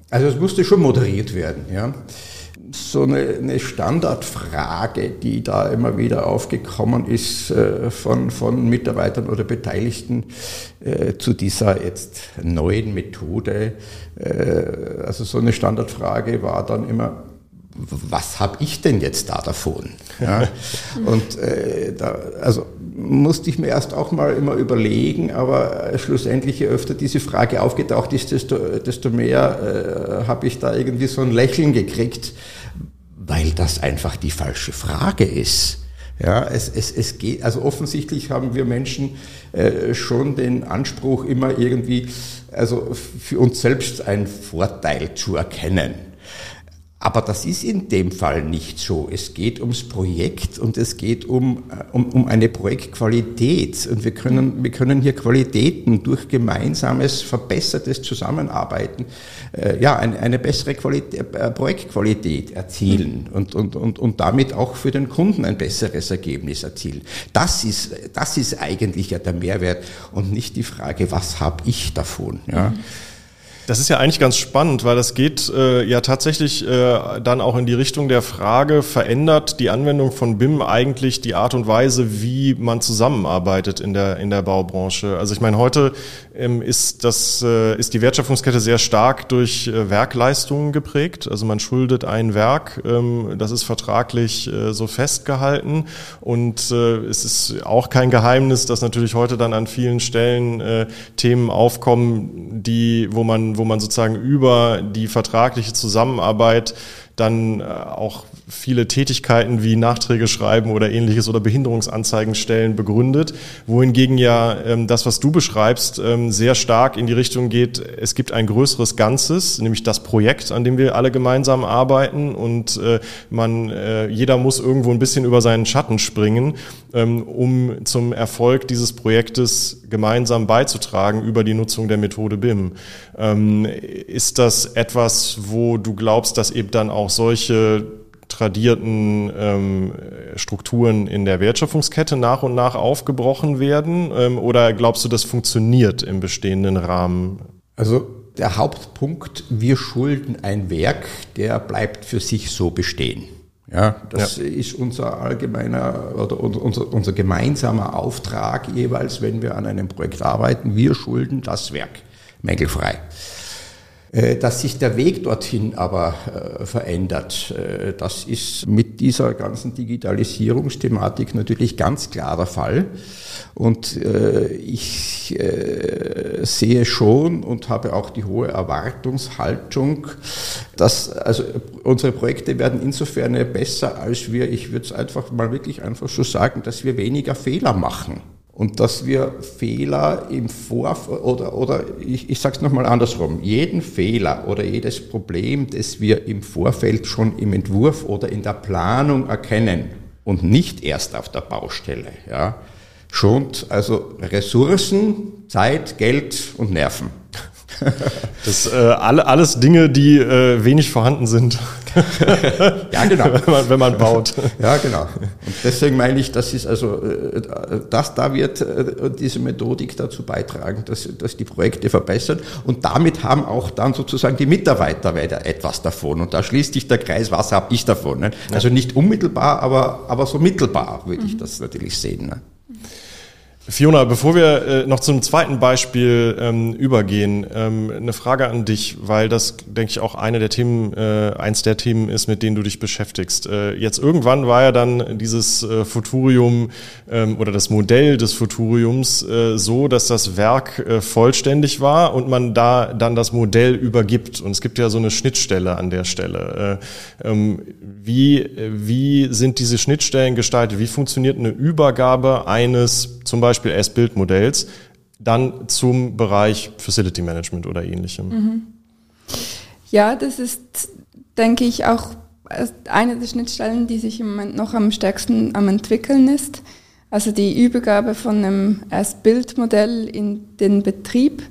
Also es musste schon moderiert werden, ja so eine, eine, Standardfrage, die da immer wieder aufgekommen ist äh, von, von Mitarbeitern oder Beteiligten äh, zu dieser jetzt neuen Methode. Äh, also so eine Standardfrage war dann immer, was habe ich denn jetzt da davon? Ja? Und äh, da, also musste ich mir erst auch mal immer überlegen, aber äh, schlussendlich, je öfter diese Frage aufgetaucht ist, desto, desto mehr äh, habe ich da irgendwie so ein Lächeln gekriegt, weil das einfach die falsche Frage ist. Ja, es, es, es geht, also offensichtlich haben wir Menschen äh, schon den Anspruch, immer irgendwie, also für uns selbst einen Vorteil zu erkennen. Aber das ist in dem Fall nicht so. Es geht ums Projekt und es geht um, äh, um, um eine Projektqualität. Und wir können, wir können hier Qualitäten durch gemeinsames, verbessertes Zusammenarbeiten, äh, ja, eine, eine bessere Qualität, äh, Projektqualität erzielen und, und, und, und damit auch für den Kunden ein besseres Ergebnis erzielen. Das ist, das ist eigentlich ja der Mehrwert und nicht die Frage, was habe ich davon? Ja. Mhm. Das ist ja eigentlich ganz spannend, weil das geht äh, ja tatsächlich äh, dann auch in die Richtung der Frage, verändert die Anwendung von BIM eigentlich die Art und Weise, wie man zusammenarbeitet in der, in der Baubranche? Also ich meine, heute ähm, ist, das, äh, ist die Wertschöpfungskette sehr stark durch äh, Werkleistungen geprägt. Also man schuldet ein Werk, ähm, das ist vertraglich äh, so festgehalten und äh, es ist auch kein Geheimnis, dass natürlich heute dann an vielen Stellen äh, Themen aufkommen, die, wo man wo man sozusagen über die vertragliche Zusammenarbeit dann äh, auch viele Tätigkeiten wie Nachträge schreiben oder ähnliches oder Behinderungsanzeigen stellen begründet, wohingegen ja ähm, das, was du beschreibst, ähm, sehr stark in die Richtung geht, es gibt ein größeres Ganzes, nämlich das Projekt, an dem wir alle gemeinsam arbeiten und äh, man, äh, jeder muss irgendwo ein bisschen über seinen Schatten springen, ähm, um zum Erfolg dieses Projektes gemeinsam beizutragen über die Nutzung der Methode BIM. Ist das etwas, wo du glaubst, dass eben dann auch solche tradierten ähm, Strukturen in der Wertschöpfungskette nach und nach aufgebrochen werden? Ähm, oder glaubst du, das funktioniert im bestehenden Rahmen? Also der Hauptpunkt, wir schulden ein Werk, der bleibt für sich so bestehen. Ja, das ja. ist unser allgemeiner oder unser, unser gemeinsamer Auftrag jeweils, wenn wir an einem Projekt arbeiten. Wir schulden das Werk mängelfrei. Äh, dass sich der Weg dorthin aber äh, verändert, äh, das ist mit dieser ganzen Digitalisierungsthematik natürlich ganz klar der Fall. Und ich sehe schon und habe auch die hohe Erwartungshaltung, dass also unsere Projekte werden insofern besser, als wir, ich würde es einfach mal wirklich einfach so sagen, dass wir weniger Fehler machen und dass wir Fehler im Vorf oder, oder ich, ich sage es nochmal andersrum, jeden Fehler oder jedes Problem, das wir im Vorfeld schon im Entwurf oder in der Planung erkennen und nicht erst auf der Baustelle, ja, schont also Ressourcen, Zeit, Geld und Nerven. Das äh, alle, alles Dinge, die äh, wenig vorhanden sind. Ja, genau. wenn, man, wenn man baut. ja, genau. Und deswegen meine ich, das ist also, äh, das da wird äh, diese Methodik dazu beitragen, dass, dass die Projekte verbessern. Und damit haben auch dann sozusagen die Mitarbeiter weiter etwas davon. Und da schließt sich der Kreis, was habe ich davon? Ne? Also nicht unmittelbar, aber, aber so mittelbar würde ich mhm. das natürlich sehen. Ne? Fiona, bevor wir äh, noch zum zweiten Beispiel ähm, übergehen, ähm, eine Frage an dich, weil das, denke ich, auch eine der Themen, äh, eins der Themen ist, mit denen du dich beschäftigst. Äh, jetzt irgendwann war ja dann dieses äh, Futurium ähm, oder das Modell des Futuriums äh, so, dass das Werk äh, vollständig war und man da dann das Modell übergibt. Und es gibt ja so eine Schnittstelle an der Stelle. Äh, ähm, wie, wie sind diese Schnittstellen gestaltet? Wie funktioniert eine Übergabe eines zum Beispiel S-Bild-Modells dann zum Bereich Facility Management oder ähnlichem? Mhm. Ja, das ist, denke ich, auch eine der Schnittstellen, die sich im Moment noch am stärksten am entwickeln ist. Also die Übergabe von einem S-Bild-Modell in den Betrieb,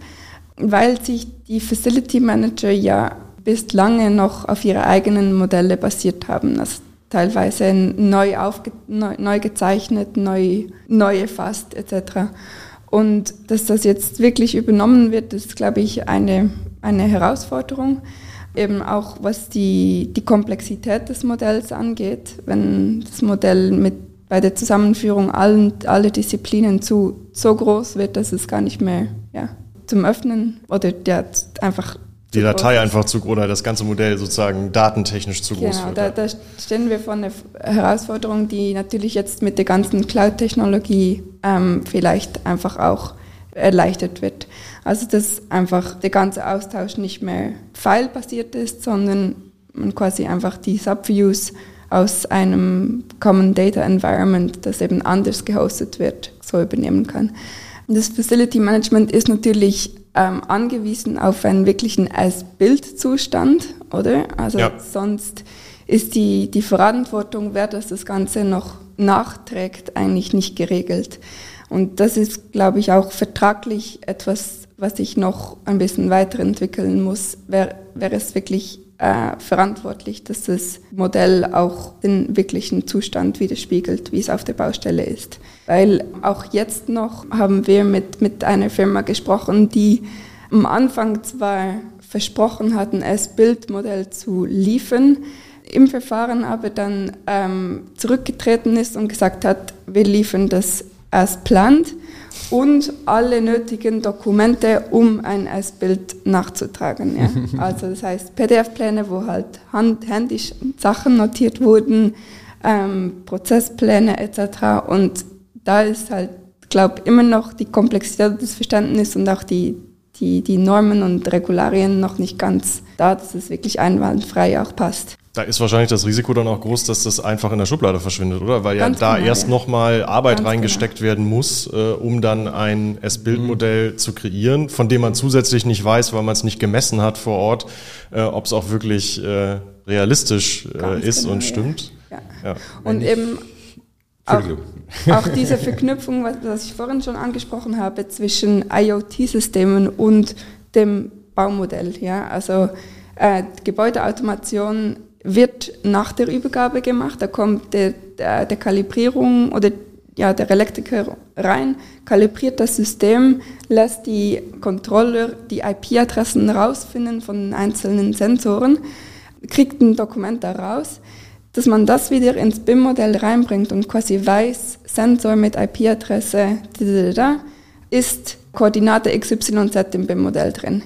weil sich die Facility Manager ja bis lange noch auf ihre eigenen Modelle basiert haben. Also teilweise neu, aufge neu, neu gezeichnet, neu, neu erfasst etc. Und dass das jetzt wirklich übernommen wird, ist, glaube ich, eine, eine Herausforderung. Eben auch was die, die Komplexität des Modells angeht. Wenn das Modell mit, bei der Zusammenführung allen, aller Disziplinen zu, so groß wird, dass es gar nicht mehr ja, zum Öffnen oder ja, einfach die Datei einfach zu oder das ganze Modell sozusagen datentechnisch zu groß genau, wird. Da, da stehen wir vor einer Herausforderung, die natürlich jetzt mit der ganzen Cloud-Technologie ähm, vielleicht einfach auch erleichtert wird. Also dass einfach der ganze Austausch nicht mehr file-basiert ist, sondern man quasi einfach die Subviews aus einem Common Data Environment, das eben anders gehostet wird, so übernehmen kann. Das Facility Management ist natürlich ähm, angewiesen auf einen wirklichen Als-Bild-Zustand, oder? Also ja. sonst ist die, die Verantwortung, wer das, das Ganze noch nachträgt, eigentlich nicht geregelt. Und das ist, glaube ich, auch vertraglich etwas, was ich noch ein bisschen weiterentwickeln muss. Wer, wer es wirklich äh, verantwortlich, dass das Modell auch den wirklichen Zustand widerspiegelt, wie es auf der Baustelle ist. Weil auch jetzt noch haben wir mit, mit einer Firma gesprochen, die am Anfang zwar versprochen hatten, das Bildmodell zu liefern, im Verfahren aber dann ähm, zurückgetreten ist und gesagt hat, wir liefern das as planned und alle nötigen Dokumente, um ein S-Bild nachzutragen. Ja. Also das heißt PDF-Pläne, wo halt hand, händisch Sachen notiert wurden, ähm, Prozesspläne etc. Und da ist halt, glaube immer noch die Komplexität des Verständnisses und auch die, die, die Normen und Regularien noch nicht ganz da, dass es wirklich einwandfrei auch passt. Da ist wahrscheinlich das Risiko dann auch groß, dass das einfach in der Schublade verschwindet, oder? Weil Ganz ja da genau, erst ja. nochmal Arbeit Ganz reingesteckt genau. werden muss, äh, um dann ein S-Bild-Modell mhm. zu kreieren, von dem man zusätzlich nicht weiß, weil man es nicht gemessen hat vor Ort, äh, ob es auch wirklich äh, realistisch äh, ist genau, und stimmt. Ja. ja. Und eben auch, auch, diese Verknüpfung, was, was ich vorhin schon angesprochen habe, zwischen IoT-Systemen und dem Baumodell. Ja? Also äh, Gebäudeautomation wird nach der Übergabe gemacht. Da kommt der, der, der Kalibrierung oder ja, der Elektriker rein, kalibriert das System, lässt die Controller die IP-Adressen rausfinden von einzelnen Sensoren, kriegt ein Dokument daraus, dass man das wieder ins BIM-Modell reinbringt und quasi weiß, Sensor mit IP-Adresse ist Koordinate XYZ im BIM-Modell drin.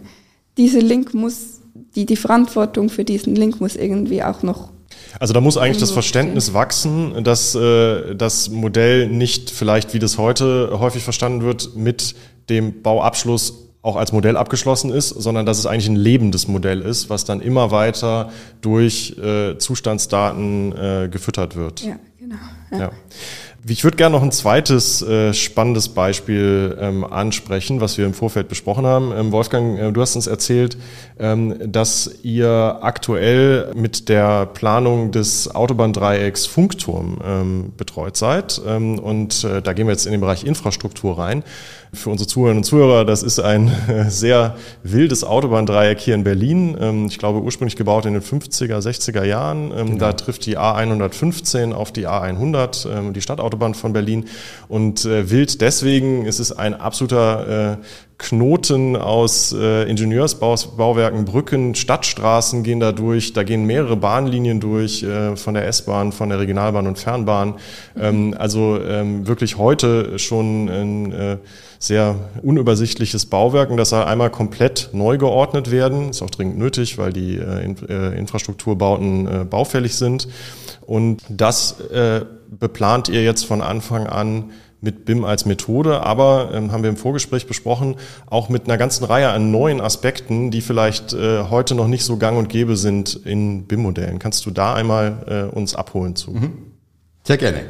Dieser Link muss die, die Verantwortung für diesen Link muss irgendwie auch noch also da muss eigentlich das Verständnis wachsen, dass äh, das Modell nicht vielleicht, wie das heute häufig verstanden wird, mit dem Bauabschluss auch als Modell abgeschlossen ist, sondern dass es eigentlich ein lebendes Modell ist, was dann immer weiter durch äh, Zustandsdaten äh, gefüttert wird. Ja, genau. Ja. ja. Ich würde gerne noch ein zweites äh, spannendes Beispiel ähm, ansprechen, was wir im Vorfeld besprochen haben. Ähm, Wolfgang, äh, du hast uns erzählt, ähm, dass ihr aktuell mit der Planung des Autobahndreiecks Funkturm ähm, betreut seid. Ähm, und äh, da gehen wir jetzt in den Bereich Infrastruktur rein. Für unsere Zuhörerinnen und Zuhörer, das ist ein sehr wildes Autobahndreieck hier in Berlin. Ähm, ich glaube, ursprünglich gebaut in den 50er, 60er Jahren. Ähm, genau. Da trifft die A115 auf die A100, ähm, die Stadtautobahn von Berlin. Und äh, wild deswegen, es ist ein absoluter äh, Knoten aus äh, Ingenieursbauwerken, Brücken, Stadtstraßen gehen da durch. Da gehen mehrere Bahnlinien durch, äh, von der S-Bahn, von der Regionalbahn und Fernbahn. Ähm, also ähm, wirklich heute schon ein äh, sehr unübersichtliches Bauwerk und das soll einmal komplett neu geordnet werden. Ist auch dringend nötig, weil die äh, in, äh, Infrastrukturbauten äh, baufällig sind. Und das äh, beplant ihr jetzt von Anfang an mit BIM als Methode, aber ähm, haben wir im Vorgespräch besprochen, auch mit einer ganzen Reihe an neuen Aspekten, die vielleicht äh, heute noch nicht so gang und gäbe sind in BIM-Modellen. Kannst du da einmal äh, uns abholen zu? Mhm. Sehr gerne.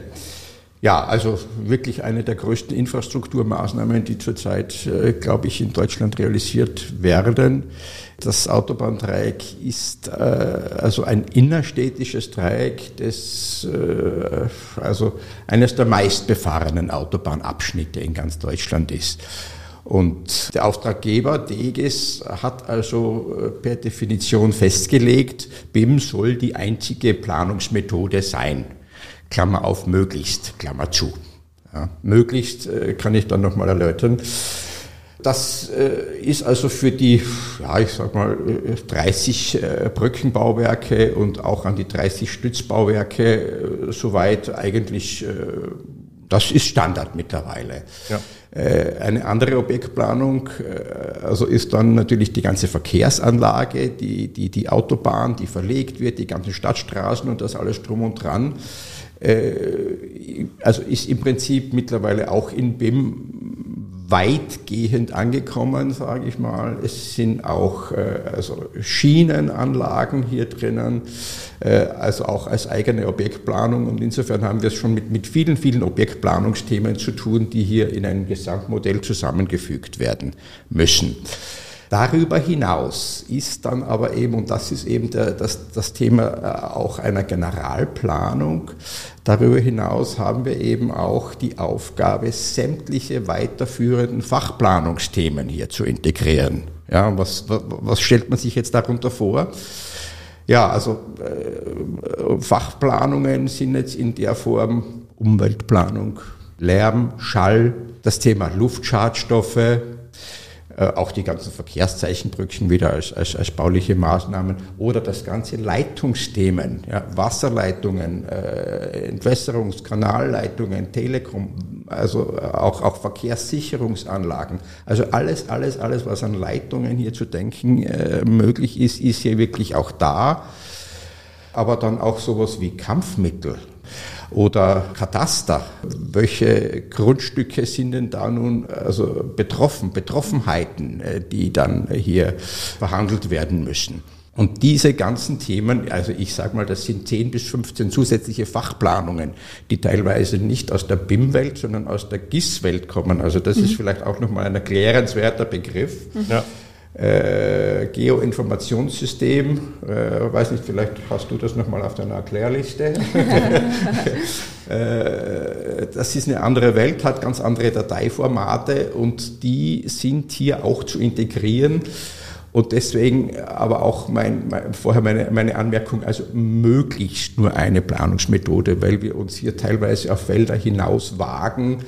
Ja, also wirklich eine der größten Infrastrukturmaßnahmen, die zurzeit, äh, glaube ich, in Deutschland realisiert werden. Das Autobahndreieck ist äh, also ein innerstädtisches Dreieck, das äh, also eines der meistbefahrenen Autobahnabschnitte in ganz Deutschland ist. Und der Auftraggeber DEGES hat also äh, per Definition festgelegt, BIM soll die einzige Planungsmethode sein. Klammer auf möglichst, Klammer zu. Ja, möglichst äh, kann ich dann nochmal erläutern. Das äh, ist also für die, ja, ich sag mal, 30 äh, Brückenbauwerke und auch an die 30 Stützbauwerke soweit eigentlich, das ist Standard mittlerweile. Ja. Eine andere Objektplanung, also ist dann natürlich die ganze Verkehrsanlage, die, die, die Autobahn, die verlegt wird, die ganzen Stadtstraßen und das alles drum und dran. Also ist im Prinzip mittlerweile auch in BIM weitgehend angekommen, sage ich mal. Es sind auch äh, also Schienenanlagen hier drinnen, äh, also auch als eigene Objektplanung. Und insofern haben wir es schon mit, mit vielen, vielen Objektplanungsthemen zu tun, die hier in ein Gesamtmodell zusammengefügt werden müssen. Darüber hinaus ist dann aber eben, und das ist eben der, das, das Thema äh, auch einer Generalplanung, darüber hinaus haben wir eben auch die Aufgabe, sämtliche weiterführenden Fachplanungsthemen hier zu integrieren. Ja, was, was stellt man sich jetzt darunter vor? Ja, also äh, Fachplanungen sind jetzt in der Form Umweltplanung, Lärm, Schall, das Thema Luftschadstoffe, auch die ganzen Verkehrszeichenbrücken wieder als, als, als bauliche Maßnahmen oder das ganze Leitungsthemen, ja, Wasserleitungen, äh, Entwässerungs-, Kanalleitungen, Telekom, also äh, auch, auch Verkehrssicherungsanlagen. Also alles, alles, alles, was an Leitungen hier zu denken äh, möglich ist, ist hier wirklich auch da. Aber dann auch sowas wie Kampfmittel oder Kataster. Welche Grundstücke sind denn da nun also betroffen, Betroffenheiten, äh, die dann hier verhandelt werden müssen? Und diese ganzen Themen, also ich sage mal, das sind 10 bis 15 zusätzliche Fachplanungen, die teilweise nicht aus der BIM-Welt, sondern aus der GIS-Welt kommen. Also das mhm. ist vielleicht auch nochmal ein erklärenswerter Begriff. Mhm. Ja äh, Geoinformationssystem. Äh, weiß nicht, vielleicht hast du das nochmal auf deiner Erklärliste. äh, das ist eine andere Welt, hat ganz andere Dateiformate und die sind hier auch zu integrieren. Und deswegen aber auch mein, mein, vorher meine, meine Anmerkung, also möglichst nur eine Planungsmethode, weil wir uns hier teilweise auf Felder hinaus wagen,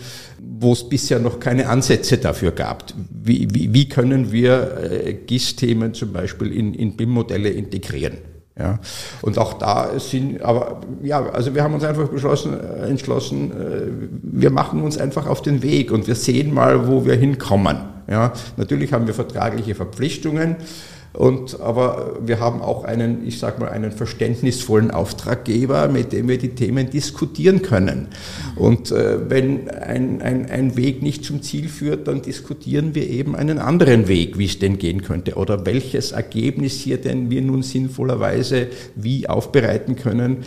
wo es bisher noch keine Ansätze dafür gab. Wie, wie, wie können wir äh, GIS-Themen zum Beispiel in, in BIM-Modelle integrieren? Ja, und auch da sind, aber ja, also wir haben uns einfach beschlossen, äh, entschlossen, äh, wir machen uns einfach auf den Weg und wir sehen mal, wo wir hinkommen. Ja, natürlich haben wir vertragliche Verpflichtungen, und, aber wir haben auch einen, ich sag mal, einen verständnisvollen Auftraggeber, mit dem wir die Themen diskutieren können. Und äh, wenn ein, ein, ein Weg nicht zum Ziel führt, dann diskutieren wir eben einen anderen Weg, wie es denn gehen könnte oder welches Ergebnis hier denn wir nun sinnvollerweise wie aufbereiten können.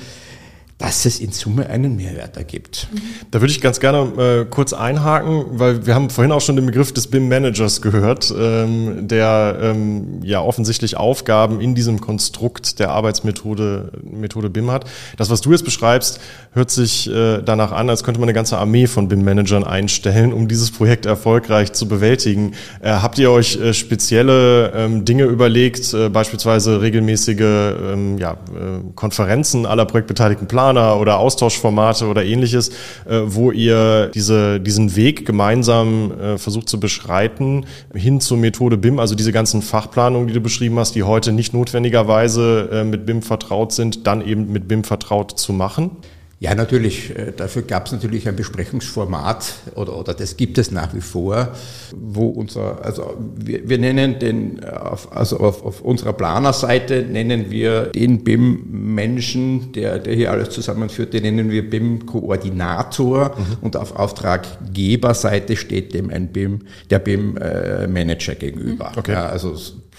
Dass es in Summe einen Mehrwert ergibt. Da würde ich ganz gerne äh, kurz einhaken, weil wir haben vorhin auch schon den Begriff des BIM-Managers gehört, ähm, der ähm, ja offensichtlich Aufgaben in diesem Konstrukt der Arbeitsmethode Methode BIM hat. Das, was du jetzt beschreibst, hört sich äh, danach an, als könnte man eine ganze Armee von BIM-Managern einstellen, um dieses Projekt erfolgreich zu bewältigen. Äh, habt ihr euch äh, spezielle ähm, Dinge überlegt, äh, beispielsweise regelmäßige ähm, ja, äh, Konferenzen aller projektbeteiligten Planer Planer oder Austauschformate oder ähnliches, äh, wo ihr diese, diesen Weg gemeinsam äh, versucht zu beschreiten hin zur Methode BIM, also diese ganzen Fachplanungen, die du beschrieben hast, die heute nicht notwendigerweise äh, mit BIM vertraut sind, dann eben mit BIM vertraut zu machen? Ja, natürlich. Äh, dafür gab es natürlich ein Besprechungsformat oder, oder das gibt es nach wie vor, wo unser, also wir, wir nennen den, also auf, auf unserer Planerseite nennen wir den BIM-Menschen, der, der hier alles zusammenführt, den nennen wir BIM-Koordinator mhm. und auf Auftraggeberseite steht dem ein BIM, der BIM-Manager gegenüber. Okay. Ja, also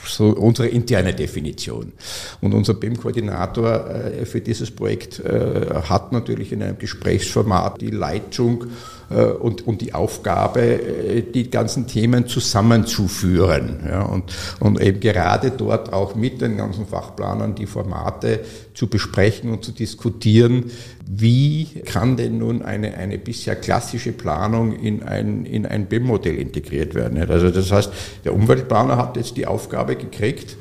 so unsere interne Definition. Und unser BIM-Koordinator äh, für dieses Projekt äh, hat natürlich in einem Gesprächsformat die Leitung und, und die Aufgabe, äh, die ganzen Themen zusammenzuführen. Ja, und, und eben gerade dort auch mit den ganzen Fachplanern die Formate zu besprechen und zu diskutieren, wie kann denn nun eine, eine bisher klassische Planung in ein, in ein BIM-Modell integriert werden. Also das heißt, der Umweltplaner hat jetzt die Aufgabe gekriegt,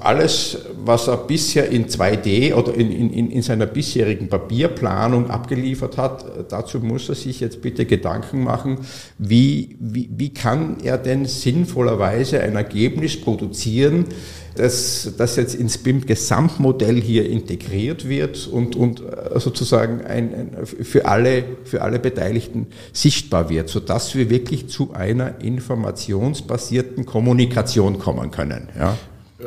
alles, was er bisher in 2D oder in, in, in seiner bisherigen Papierplanung abgeliefert hat, dazu muss er sich jetzt bitte Gedanken machen, wie, wie, wie kann er denn sinnvollerweise ein Ergebnis produzieren, das, das jetzt ins BIM-Gesamtmodell hier integriert wird und, und sozusagen ein, ein, für, alle, für alle Beteiligten sichtbar wird, sodass wir wirklich zu einer informationsbasierten Kommunikation kommen können. Ja.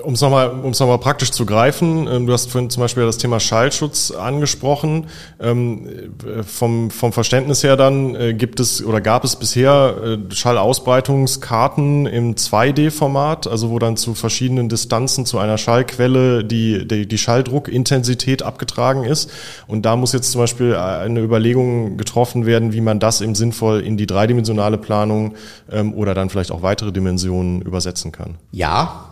Um es nochmal um's noch praktisch zu greifen, ähm, du hast vorhin zum Beispiel das Thema Schallschutz angesprochen. Ähm, äh, vom, vom Verständnis her dann äh, gibt es oder gab es bisher äh, Schallausbreitungskarten im 2D-Format, also wo dann zu verschiedenen Distanzen zu einer Schallquelle die, die, die Schalldruckintensität abgetragen ist. Und da muss jetzt zum Beispiel eine Überlegung getroffen werden, wie man das eben sinnvoll in die dreidimensionale Planung ähm, oder dann vielleicht auch weitere Dimensionen übersetzen kann. Ja,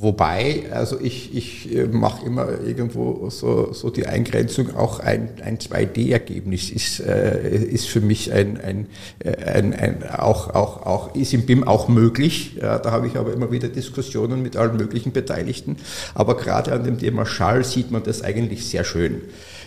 Wobei, also ich, ich äh, mache immer irgendwo so, so die Eingrenzung, auch ein, ein 2D-Ergebnis ist, äh, ist für mich ein, ein, äh, ein, ein, auch, auch, auch, ist im BIM auch möglich. Ja, da habe ich aber immer wieder Diskussionen mit allen möglichen Beteiligten. Aber gerade an dem Thema Schall sieht man das eigentlich sehr schön.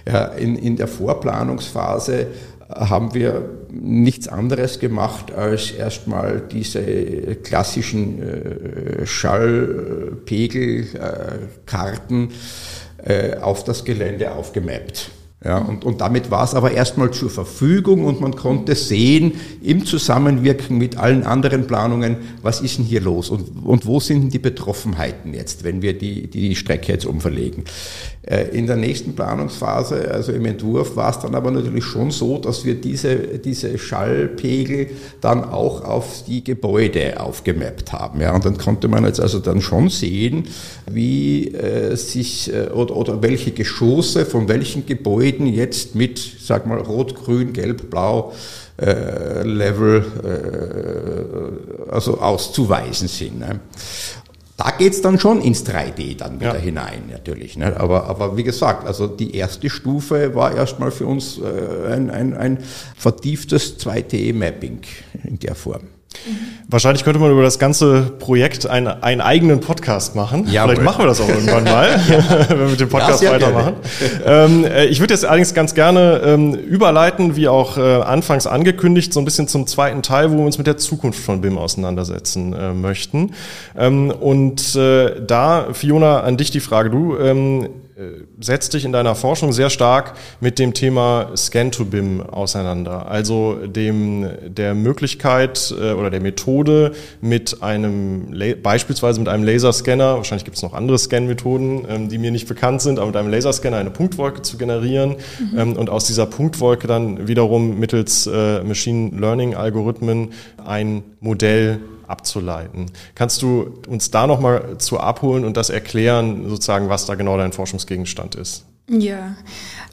Ja, in, in der Vorplanungsphase haben wir nichts anderes gemacht, als erstmal diese klassischen äh, Schallpegelkarten äh, auf das Gelände aufgemappt. Ja, und, und damit war es aber erstmal zur Verfügung und man konnte sehen, im Zusammenwirken mit allen anderen Planungen, was ist denn hier los und, und wo sind die Betroffenheiten jetzt, wenn wir die, die Strecke jetzt umverlegen. Äh, in der nächsten Planungsphase, also im Entwurf, war es dann aber natürlich schon so, dass wir diese, diese Schallpegel dann auch auf die Gebäude aufgemappt haben. Ja, und dann konnte man jetzt also dann schon sehen, wie äh, sich äh, oder, oder welche Geschosse von welchen Gebäuden Gebäuden jetzt mit, sag mal, Rot, Grün, Gelb, Blau äh, Level äh, also auszuweisen sind. Ne? Da geht's dann schon ins 3D dann wieder ja. hinein, natürlich. Ne? Aber, aber wie gesagt, also die erste Stufe war erstmal für uns äh, ein, ein, ein vertieftes 2D-Mapping in der Form. Wahrscheinlich könnte man über das ganze Projekt einen, einen eigenen Podcast machen. Ja, Vielleicht machen wir das auch irgendwann mal, wenn wir mit dem Podcast ja, weitermachen. Ähm, äh, ich würde jetzt allerdings ganz gerne ähm, überleiten, wie auch äh, anfangs angekündigt, so ein bisschen zum zweiten Teil, wo wir uns mit der Zukunft von BIM auseinandersetzen äh, möchten. Ähm, und äh, da, Fiona, an dich die Frage. Du ähm, äh, setzt dich in deiner Forschung sehr stark mit dem Thema Scan-to-BIM auseinander, also dem der Möglichkeit äh, oder der Methode mit einem beispielsweise mit einem Laserscanner, wahrscheinlich gibt es noch andere Scan-Methoden, ähm, die mir nicht bekannt sind, aber mit einem Laserscanner eine Punktwolke zu generieren mhm. Ähm, und aus dieser Punktwolke dann wiederum mittels äh, Machine Learning Algorithmen ein Modell abzuleiten. Kannst du uns da nochmal zu abholen und das erklären, sozusagen, was da genau dein Forschungsgegenstand ist? Ja,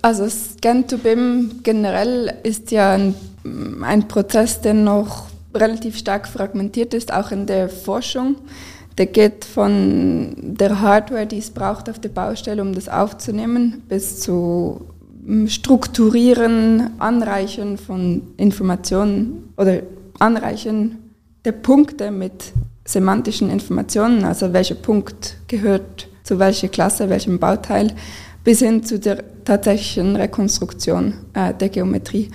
also Scan-to-BIM generell ist ja ein, ein Prozess, der noch relativ stark fragmentiert ist, auch in der Forschung. Der geht von der Hardware, die es braucht auf der Baustelle, um das aufzunehmen, bis zu Strukturieren, Anreichen von Informationen oder Anreichen Punkte mit semantischen Informationen, also welcher Punkt gehört zu welcher Klasse, welchem Bauteil, bis hin zu der tatsächlichen Rekonstruktion äh, der Geometrie.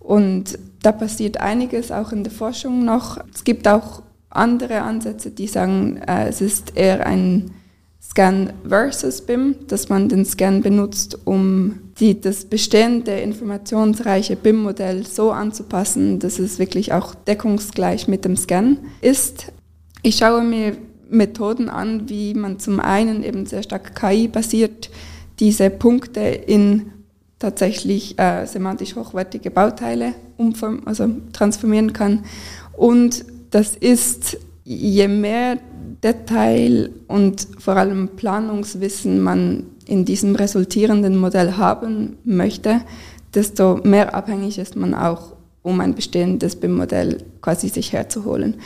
Und da passiert einiges auch in der Forschung noch. Es gibt auch andere Ansätze, die sagen, äh, es ist eher ein Scan versus BIM, dass man den Scan benutzt, um die, das bestehende informationsreiche BIM-Modell so anzupassen, dass es wirklich auch deckungsgleich mit dem Scan ist. Ich schaue mir Methoden an, wie man zum einen eben sehr stark KI-basiert diese Punkte in tatsächlich äh, semantisch hochwertige Bauteile umform also transformieren kann. Und das ist, je mehr Detail und vor allem Planungswissen man in diesem resultierenden Modell haben möchte, desto mehr abhängig ist man auch, um ein bestehendes BIM-Modell quasi sich herzuholen.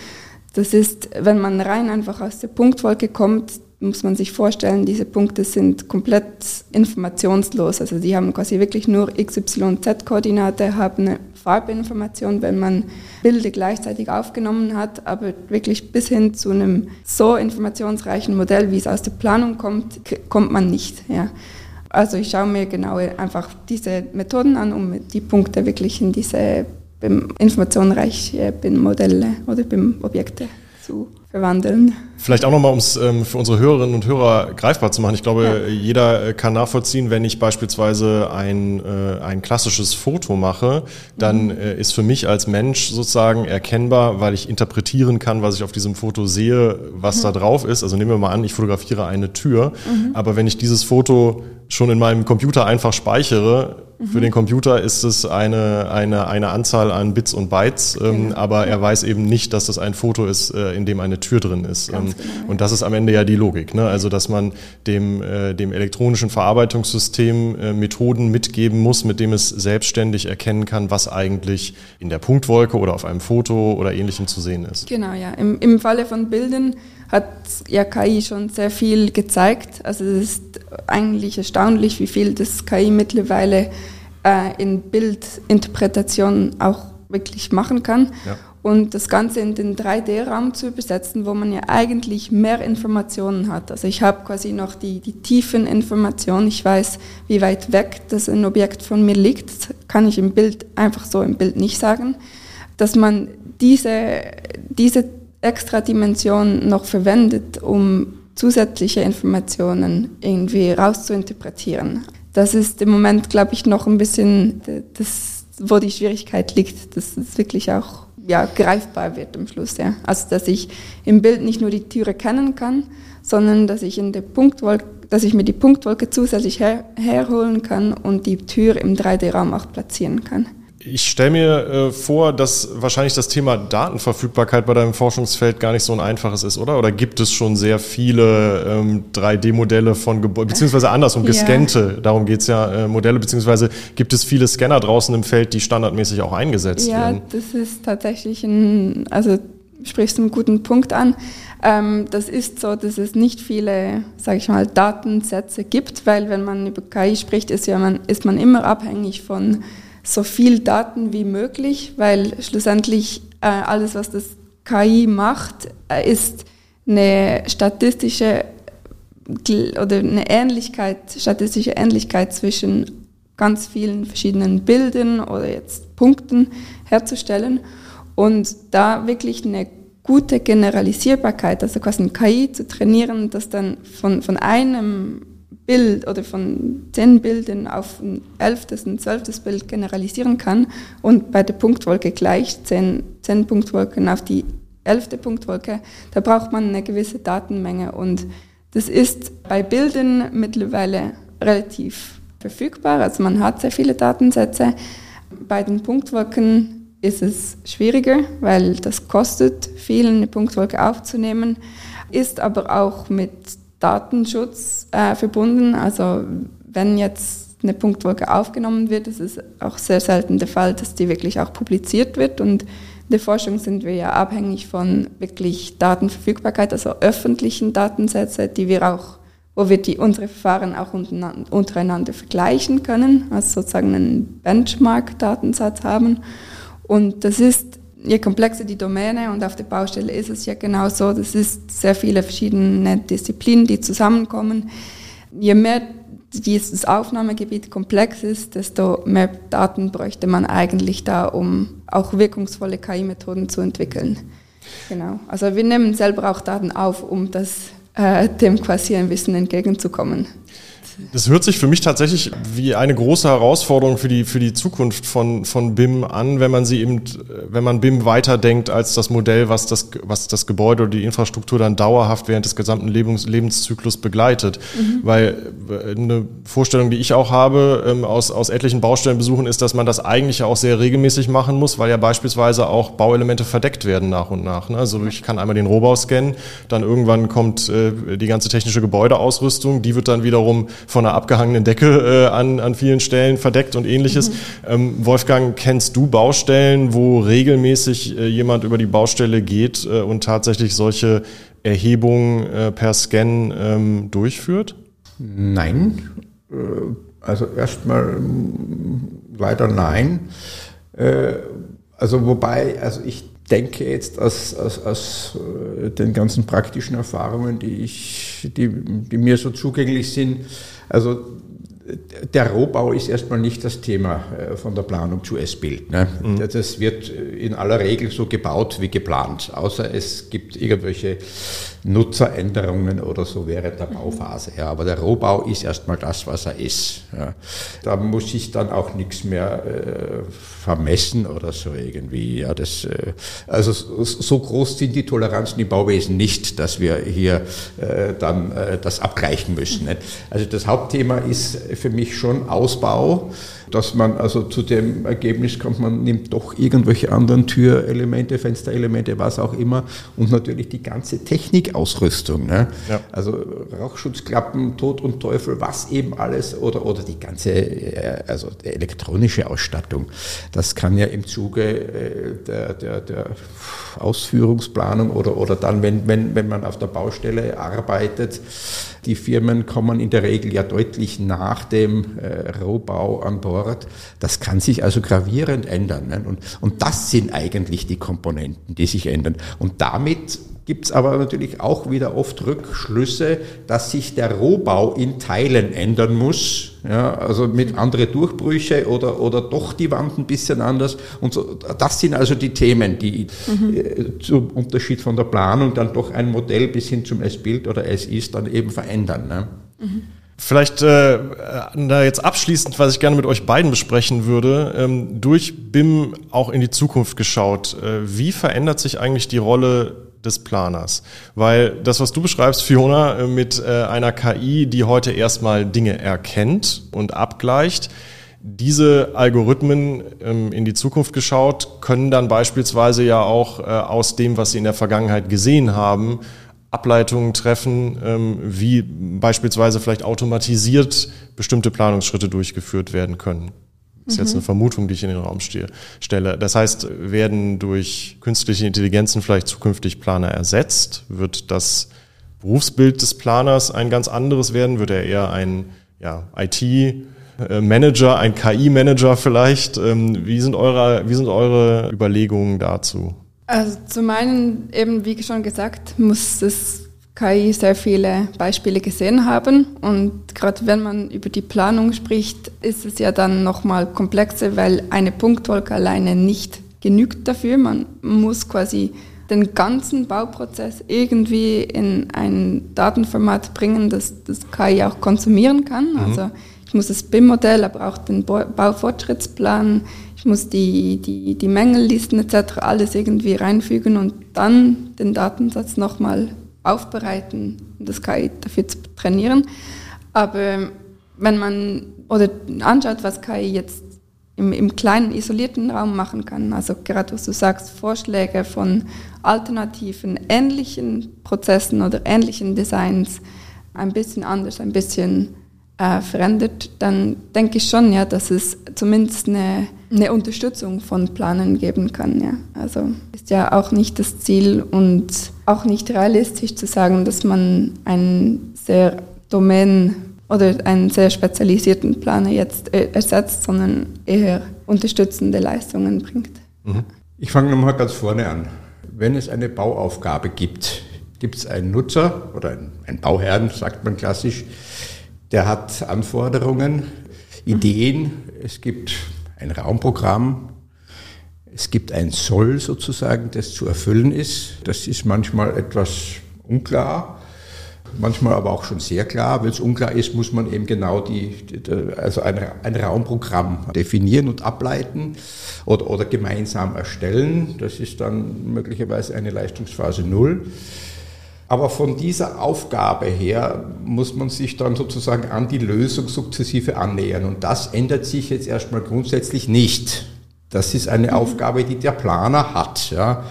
Das ist, wenn man rein einfach aus der Punktwolke kommt, muss man sich vorstellen, diese Punkte sind komplett informationslos. Also die haben quasi wirklich nur X, Y, Z-Koordinate, haben eine Farbinformation, wenn man Bilder gleichzeitig aufgenommen hat, aber wirklich bis hin zu einem so informationsreichen Modell, wie es aus der Planung kommt, kommt man nicht. Ja. Also ich schaue mir genau einfach diese Methoden an, um die Punkte wirklich in diese informationsreiche BIM-Modelle oder BIM-Objekte zu verwandeln. Vielleicht auch nochmal, um es ähm, für unsere Hörerinnen und Hörer greifbar zu machen. Ich glaube, ja. jeder äh, kann nachvollziehen, wenn ich beispielsweise ein, äh, ein klassisches Foto mache, dann mhm. äh, ist für mich als Mensch sozusagen erkennbar, weil ich interpretieren kann, was ich auf diesem Foto sehe, was mhm. da drauf ist. Also nehmen wir mal an, ich fotografiere eine Tür, mhm. aber wenn ich dieses Foto schon in meinem Computer einfach speichere, für den Computer ist es eine, eine, eine Anzahl an Bits und Bytes, ähm, genau. aber er weiß eben nicht, dass das ein Foto ist, äh, in dem eine Tür drin ist. Ähm, genau. Und das ist am Ende ja die Logik. Ne? Also, dass man dem, äh, dem elektronischen Verarbeitungssystem äh, Methoden mitgeben muss, mit dem es selbstständig erkennen kann, was eigentlich in der Punktwolke oder auf einem Foto oder ähnlichem zu sehen ist. Genau, ja. Im, im Falle von Bildern hat ja KI schon sehr viel gezeigt. Also es ist eigentlich erstaunlich, wie viel das KI mittlerweile äh, in Bildinterpretation auch wirklich machen kann. Ja. Und das Ganze in den 3D-Raum zu übersetzen, wo man ja eigentlich mehr Informationen hat. Also ich habe quasi noch die, die tiefen Informationen. Ich weiß, wie weit weg das ein Objekt von mir liegt. Das kann ich im Bild einfach so im Bild nicht sagen. Dass man diese, diese extra Dimension noch verwendet, um zusätzliche Informationen irgendwie rauszuinterpretieren. Das ist im Moment, glaube ich, noch ein bisschen das, wo die Schwierigkeit liegt, dass es wirklich auch ja, greifbar wird am Schluss. Ja. Also dass ich im Bild nicht nur die Türe kennen kann, sondern dass ich in der Punktwolke, dass ich mir die Punktwolke zusätzlich her, herholen kann und die Tür im 3D-Raum auch platzieren kann. Ich stelle mir äh, vor, dass wahrscheinlich das Thema Datenverfügbarkeit bei deinem Forschungsfeld gar nicht so ein einfaches ist, oder? Oder gibt es schon sehr viele ähm, 3D-Modelle von Gebäuden, beziehungsweise andersrum, gescannte, ja. darum geht's ja, äh, Modelle, beziehungsweise gibt es viele Scanner draußen im Feld, die standardmäßig auch eingesetzt ja, werden? Ja, das ist tatsächlich ein, also sprichst du einen guten Punkt an. Ähm, das ist so, dass es nicht viele, sage ich mal, Datensätze gibt, weil wenn man über KI spricht, ist, ja man, ist man immer abhängig von so viel Daten wie möglich, weil schlussendlich äh, alles, was das KI macht, äh, ist eine statistische oder eine Ähnlichkeit, statistische Ähnlichkeit zwischen ganz vielen verschiedenen Bildern oder jetzt Punkten herzustellen. Und da wirklich eine gute Generalisierbarkeit, also quasi ein KI zu trainieren, das dann von, von einem Bild oder von zehn Bildern auf ein elftes, ein zwölftes Bild generalisieren kann. Und bei der Punktwolke gleich zehn, zehn Punktwolken auf die elfte Punktwolke, da braucht man eine gewisse Datenmenge. Und das ist bei Bildern mittlerweile relativ verfügbar, also man hat sehr viele Datensätze. Bei den Punktwolken ist es schwieriger, weil das kostet viel, eine Punktwolke aufzunehmen, ist aber auch mit Datenschutz äh, verbunden. Also wenn jetzt eine Punktwolke aufgenommen wird, ist es auch sehr selten der Fall, dass die wirklich auch publiziert wird. Und in der Forschung sind wir ja abhängig von wirklich Datenverfügbarkeit, also öffentlichen Datensätzen, die wir auch, wo wir die, unsere Verfahren auch untereinander vergleichen können, also sozusagen einen Benchmark-Datensatz haben. Und das ist je komplexer die Domäne und auf der Baustelle ist es ja genau so, das ist sehr viele verschiedene Disziplinen, die zusammenkommen. Je mehr dieses Aufnahmegebiet komplex ist, desto mehr Daten bräuchte man eigentlich da, um auch wirkungsvolle KI-Methoden zu entwickeln. Genau. Also wir nehmen selber auch Daten auf, um das äh, dem quasi ein bisschen entgegenzukommen. Das hört sich für mich tatsächlich wie eine große Herausforderung für die, für die Zukunft von, von BIM an, wenn man sie eben, wenn man BIM weiterdenkt als das Modell, was das, was das Gebäude oder die Infrastruktur dann dauerhaft während des gesamten Lebens, Lebenszyklus begleitet. Mhm. Weil äh, eine Vorstellung, die ich auch habe, ähm, aus, aus etlichen Baustellenbesuchen, ist, dass man das eigentlich auch sehr regelmäßig machen muss, weil ja beispielsweise auch Bauelemente verdeckt werden nach und nach. Ne? Also ich kann einmal den Rohbau scannen, dann irgendwann kommt äh, die ganze technische Gebäudeausrüstung, die wird dann wiederum von einer abgehangenen Decke äh, an, an vielen Stellen verdeckt und ähnliches. Mhm. Ähm, Wolfgang, kennst du Baustellen, wo regelmäßig äh, jemand über die Baustelle geht äh, und tatsächlich solche Erhebungen äh, per Scan ähm, durchführt? Nein. Äh, also erstmal mm, leider nein. Äh, also wobei, also ich denke jetzt aus, aus, aus den ganzen praktischen Erfahrungen, die, ich, die, die mir so zugänglich sind, also der Rohbau ist erstmal nicht das Thema äh, von der Planung zu S-Bild. Ne? Mhm. Das wird in aller Regel so gebaut wie geplant, außer es gibt irgendwelche Nutzeränderungen oder so während der Bauphase. Ja, aber der Rohbau ist erstmal das, was er ist. Ja. Da muss ich dann auch nichts mehr äh, vermessen oder so irgendwie. Ja, das, äh, also so groß sind die Toleranzen im Bauwesen nicht, dass wir hier äh, dann äh, das abgleichen müssen. Nicht? Also das Hauptthema ist für mich schon Ausbau dass man also zu dem Ergebnis kommt, man nimmt doch irgendwelche anderen Türelemente, Fensterelemente, was auch immer und natürlich die ganze Technikausrüstung. Ne? Ja. Also Rauchschutzklappen, Tod und Teufel, was eben alles oder, oder die ganze äh, also elektronische Ausstattung. Das kann ja im Zuge äh, der, der, der Ausführungsplanung oder, oder dann, wenn, wenn, wenn man auf der Baustelle arbeitet, die Firmen kommen in der Regel ja deutlich nach dem äh, Rohbau an Bord. Das kann sich also gravierend ändern. Ne? Und, und das sind eigentlich die Komponenten, die sich ändern. Und damit gibt es aber natürlich auch wieder oft Rückschlüsse, dass sich der Rohbau in Teilen ändern muss. Ja, also mit andere Durchbrüche oder, oder doch die Wand ein bisschen anders. Und so, das sind also die Themen, die mhm. äh, zum Unterschied von der Planung dann doch ein Modell bis hin zum S-Bild oder S-Ist dann eben verändern. Ne? Mhm. Vielleicht äh, da jetzt abschließend, was ich gerne mit euch beiden besprechen würde, ähm, durch BIM auch in die Zukunft geschaut. Äh, wie verändert sich eigentlich die Rolle des Planers. Weil das, was du beschreibst, Fiona, äh, mit äh, einer KI, die heute erstmal Dinge erkennt und abgleicht, diese Algorithmen ähm, in die Zukunft geschaut, können dann beispielsweise ja auch äh, aus dem, was sie in der Vergangenheit gesehen haben, Ableitungen treffen, ähm, wie beispielsweise vielleicht automatisiert bestimmte Planungsschritte durchgeführt werden können. Das ist mhm. jetzt eine Vermutung, die ich in den Raum stelle. Das heißt, werden durch künstliche Intelligenzen vielleicht zukünftig Planer ersetzt? Wird das Berufsbild des Planers ein ganz anderes werden? Wird er eher ein ja, IT-Manager, ein KI-Manager vielleicht? Ähm, wie sind, eure, wie sind eure Überlegungen dazu? Also zum einen, eben wie schon gesagt, muss es KI sehr viele Beispiele gesehen haben. Und gerade wenn man über die Planung spricht, ist es ja dann nochmal komplexer, weil eine Punktwolke alleine nicht genügt dafür. Man muss quasi den ganzen Bauprozess irgendwie in ein Datenformat bringen, das das KI auch konsumieren kann. Mhm. Also ich muss das BIM-Modell, aber auch den Baufortschrittsplan, ich muss die, die, die Mängellisten etc. alles irgendwie reinfügen und dann den Datensatz nochmal aufbereiten, das KI dafür zu trainieren. Aber wenn man oder anschaut, was KI jetzt im, im kleinen isolierten Raum machen kann, also gerade was du sagst, Vorschläge von alternativen, ähnlichen Prozessen oder ähnlichen Designs, ein bisschen anders, ein bisschen äh, verändert, dann denke ich schon, ja, dass es zumindest eine, eine Unterstützung von Planen geben kann. Ja. Also ist ja auch nicht das Ziel und auch nicht realistisch zu sagen, dass man einen sehr Domain oder einen sehr spezialisierten Planer jetzt ersetzt, sondern eher unterstützende Leistungen bringt. Mhm. Ich fange nochmal ganz vorne an. Wenn es eine Bauaufgabe gibt, gibt es einen Nutzer oder einen Bauherrn, sagt man klassisch, der hat Anforderungen, Ideen. Es gibt ein Raumprogramm. Es gibt ein Soll sozusagen, das zu erfüllen ist. Das ist manchmal etwas unklar, manchmal aber auch schon sehr klar. Wenn es unklar ist, muss man eben genau die, also ein, ein Raumprogramm definieren und ableiten oder, oder gemeinsam erstellen. Das ist dann möglicherweise eine Leistungsphase Null. Aber von dieser Aufgabe her muss man sich dann sozusagen an die Lösung sukzessive annähern. Und das ändert sich jetzt erstmal grundsätzlich nicht. Das ist eine mhm. Aufgabe, die der Planer hat. Ja.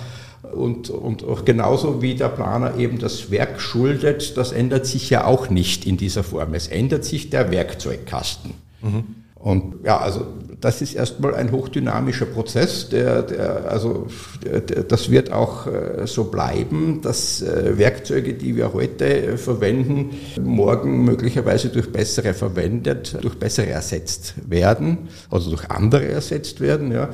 Und, und auch genauso wie der Planer eben das Werk schuldet, das ändert sich ja auch nicht in dieser Form. Es ändert sich der Werkzeugkasten. Mhm. Und ja, also das ist erstmal ein hochdynamischer Prozess, der, der also der, der, das wird auch äh, so bleiben, dass äh, Werkzeuge, die wir heute äh, verwenden, morgen möglicherweise durch bessere verwendet, durch bessere ersetzt werden, also durch andere ersetzt werden, ja.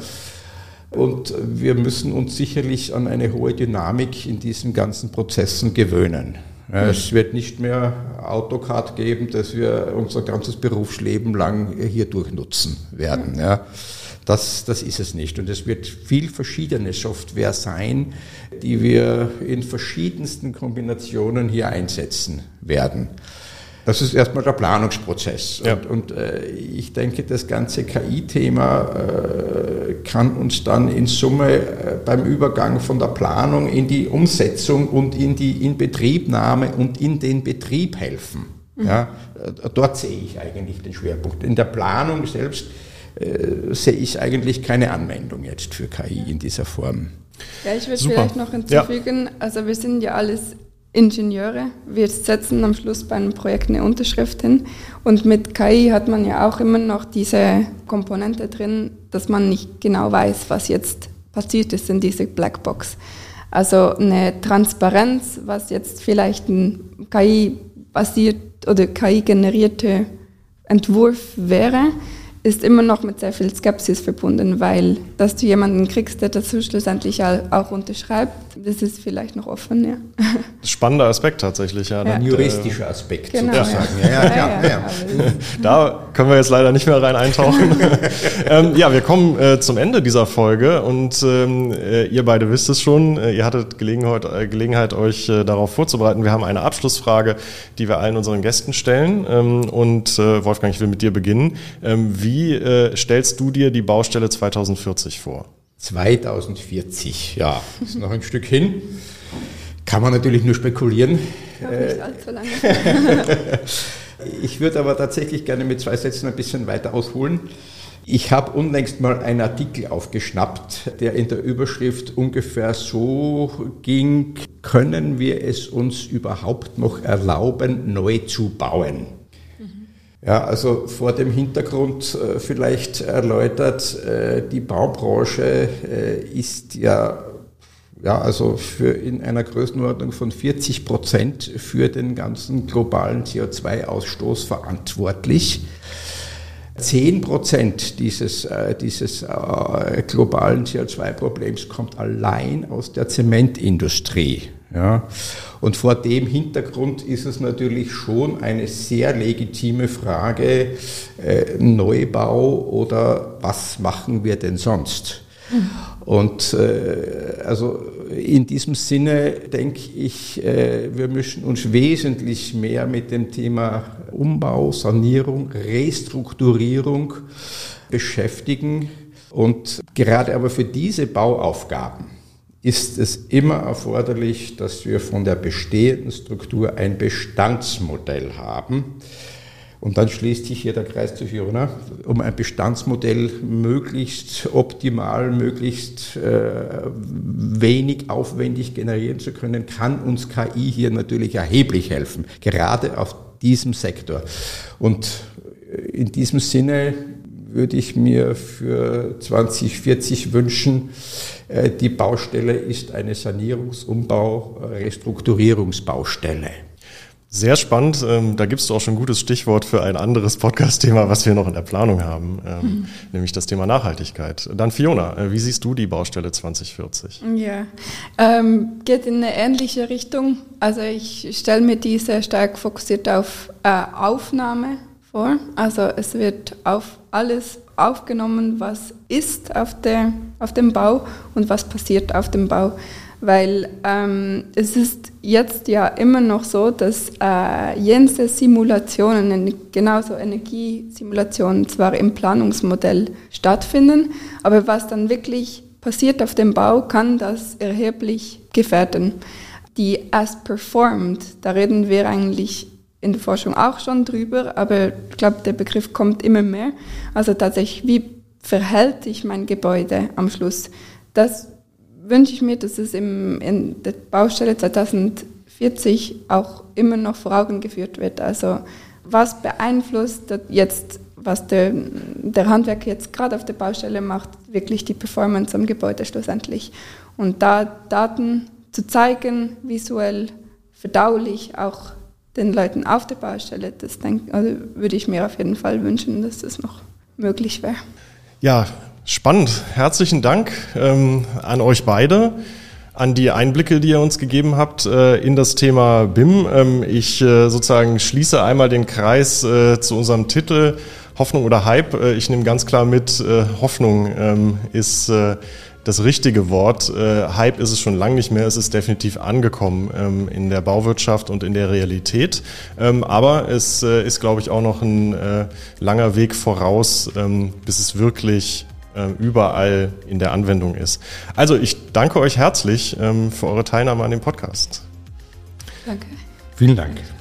Und wir müssen uns sicherlich an eine hohe Dynamik in diesen ganzen Prozessen gewöhnen. Es wird nicht mehr AutoCAD geben, dass wir unser ganzes Berufsleben lang hier durchnutzen werden. Ja. Das, das ist es nicht. Und es wird viel verschiedene Software sein, die wir in verschiedensten Kombinationen hier einsetzen werden. Das ist erstmal der Planungsprozess. Ja. Und, und äh, ich denke, das ganze KI-Thema äh, kann uns dann in Summe äh, beim Übergang von der Planung in die Umsetzung und in die Inbetriebnahme und in den Betrieb helfen. Mhm. Ja, äh, dort sehe ich eigentlich den Schwerpunkt. In der Planung selbst äh, sehe ich eigentlich keine Anwendung jetzt für KI in dieser Form. Ja, ich würde vielleicht noch hinzufügen, ja. also wir sind ja alles Ingenieure. Wir setzen am Schluss bei einem Projekt eine Unterschrift hin. Und mit KI hat man ja auch immer noch diese Komponente drin, dass man nicht genau weiß, was jetzt passiert ist in dieser Blackbox. Also eine Transparenz, was jetzt vielleicht ein KI-basiert oder KI-generierte Entwurf wäre, ist immer noch mit sehr viel Skepsis verbunden, weil dass du jemanden kriegst, der das schlussendlich auch unterschreibt, das ist vielleicht noch offen, ja. Spannender Aspekt tatsächlich, ja. ja. Ein juristischer Aspekt genau, sozusagen. Ja. Ja, ja, ja, Da können wir jetzt leider nicht mehr rein eintauchen. ähm, ja, wir kommen äh, zum Ende dieser Folge und ähm, äh, ihr beide wisst es schon, äh, ihr hattet Gelegenheit, äh, Gelegenheit euch äh, darauf vorzubereiten. Wir haben eine Abschlussfrage, die wir allen unseren Gästen stellen ähm, und äh, Wolfgang, ich will mit dir beginnen. Ähm, wie stellst du dir die Baustelle 2040 vor? 2040, ja, ist noch ein Stück hin. Kann man natürlich nur spekulieren. Nicht allzu lange. ich würde aber tatsächlich gerne mit zwei Sätzen ein bisschen weiter ausholen. Ich habe unlängst mal einen Artikel aufgeschnappt, der in der Überschrift ungefähr so ging, können wir es uns überhaupt noch erlauben, neu zu bauen? Ja, also vor dem Hintergrund äh, vielleicht erläutert, äh, die Baubranche äh, ist ja, ja, also für in einer Größenordnung von 40 Prozent für den ganzen globalen CO2-Ausstoß verantwortlich. 10 Prozent dieses, dieses globalen CO2-Problems kommt allein aus der Zementindustrie. Ja. Und vor dem Hintergrund ist es natürlich schon eine sehr legitime Frage, äh, Neubau oder was machen wir denn sonst? Und äh, also in diesem Sinne denke ich, äh, wir müssen uns wesentlich mehr mit dem Thema Umbau, Sanierung, Restrukturierung beschäftigen. Und gerade aber für diese Bauaufgaben ist es immer erforderlich, dass wir von der bestehenden Struktur ein Bestandsmodell haben. Und dann schließt sich hier der Kreis zu Fiona. Um ein Bestandsmodell möglichst optimal, möglichst äh, wenig aufwendig generieren zu können, kann uns KI hier natürlich erheblich helfen. Gerade auf diesem Sektor. Und in diesem Sinne würde ich mir für 2040 wünschen, äh, die Baustelle ist eine Sanierungs-, Umbau-, Restrukturierungsbaustelle. Sehr spannend. Ähm, da gibst du auch schon ein gutes Stichwort für ein anderes Podcast-Thema, was wir noch in der Planung haben, mhm. nämlich das Thema Nachhaltigkeit. Dann Fiona, äh, wie siehst du die Baustelle 2040? Ja, ähm, geht in eine ähnliche Richtung. Also ich stelle mir die sehr stark fokussiert auf äh, Aufnahme vor. Also es wird auf alles aufgenommen, was ist auf, der, auf dem Bau und was passiert auf dem Bau weil ähm, es ist jetzt ja immer noch so, dass äh, jense Simulationen, genauso Energiesimulationen, zwar im Planungsmodell stattfinden, aber was dann wirklich passiert auf dem Bau, kann das erheblich gefährden. Die as performed, da reden wir eigentlich in der Forschung auch schon drüber, aber ich glaube, der Begriff kommt immer mehr. Also tatsächlich, wie verhält sich mein Gebäude am Schluss? Das wünsche ich mir, dass es im, in der Baustelle 2040 auch immer noch vor Augen geführt wird. Also was beeinflusst jetzt, was der, der Handwerker jetzt gerade auf der Baustelle macht, wirklich die Performance am Gebäude schlussendlich. Und da Daten zu zeigen, visuell, verdaulich, auch den Leuten auf der Baustelle, das denk, also würde ich mir auf jeden Fall wünschen, dass das noch möglich wäre. Ja, Spannend. Herzlichen Dank ähm, an euch beide, an die Einblicke, die ihr uns gegeben habt äh, in das Thema BIM. Ähm, ich äh, sozusagen schließe einmal den Kreis äh, zu unserem Titel Hoffnung oder Hype. Äh, ich nehme ganz klar mit, äh, Hoffnung ähm, ist äh, das richtige Wort. Äh, Hype ist es schon lange nicht mehr. Es ist definitiv angekommen ähm, in der Bauwirtschaft und in der Realität. Ähm, aber es äh, ist, glaube ich, auch noch ein äh, langer Weg voraus, ähm, bis es wirklich äh, überall in der Anwendung ist. Also ich danke euch herzlich ähm, für eure Teilnahme an dem Podcast. Danke. Vielen Dank.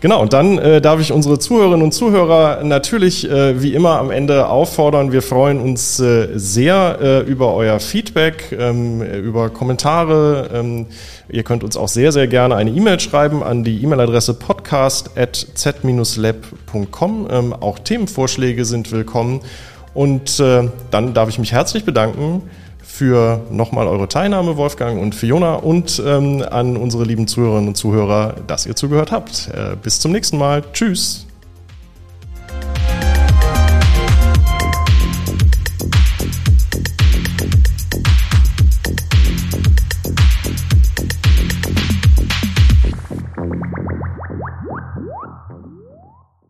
Genau, und dann äh, darf ich unsere Zuhörerinnen und Zuhörer natürlich äh, wie immer am Ende auffordern. Wir freuen uns äh, sehr äh, über euer Feedback, ähm, über Kommentare. Ähm, ihr könnt uns auch sehr, sehr gerne eine E-Mail schreiben an die E-Mail-Adresse podcast.z-lab.com. Ähm, auch Themenvorschläge sind willkommen. Und äh, dann darf ich mich herzlich bedanken für nochmal eure Teilnahme, Wolfgang und Fiona, und ähm, an unsere lieben Zuhörerinnen und Zuhörer, dass ihr zugehört habt. Äh, bis zum nächsten Mal. Tschüss.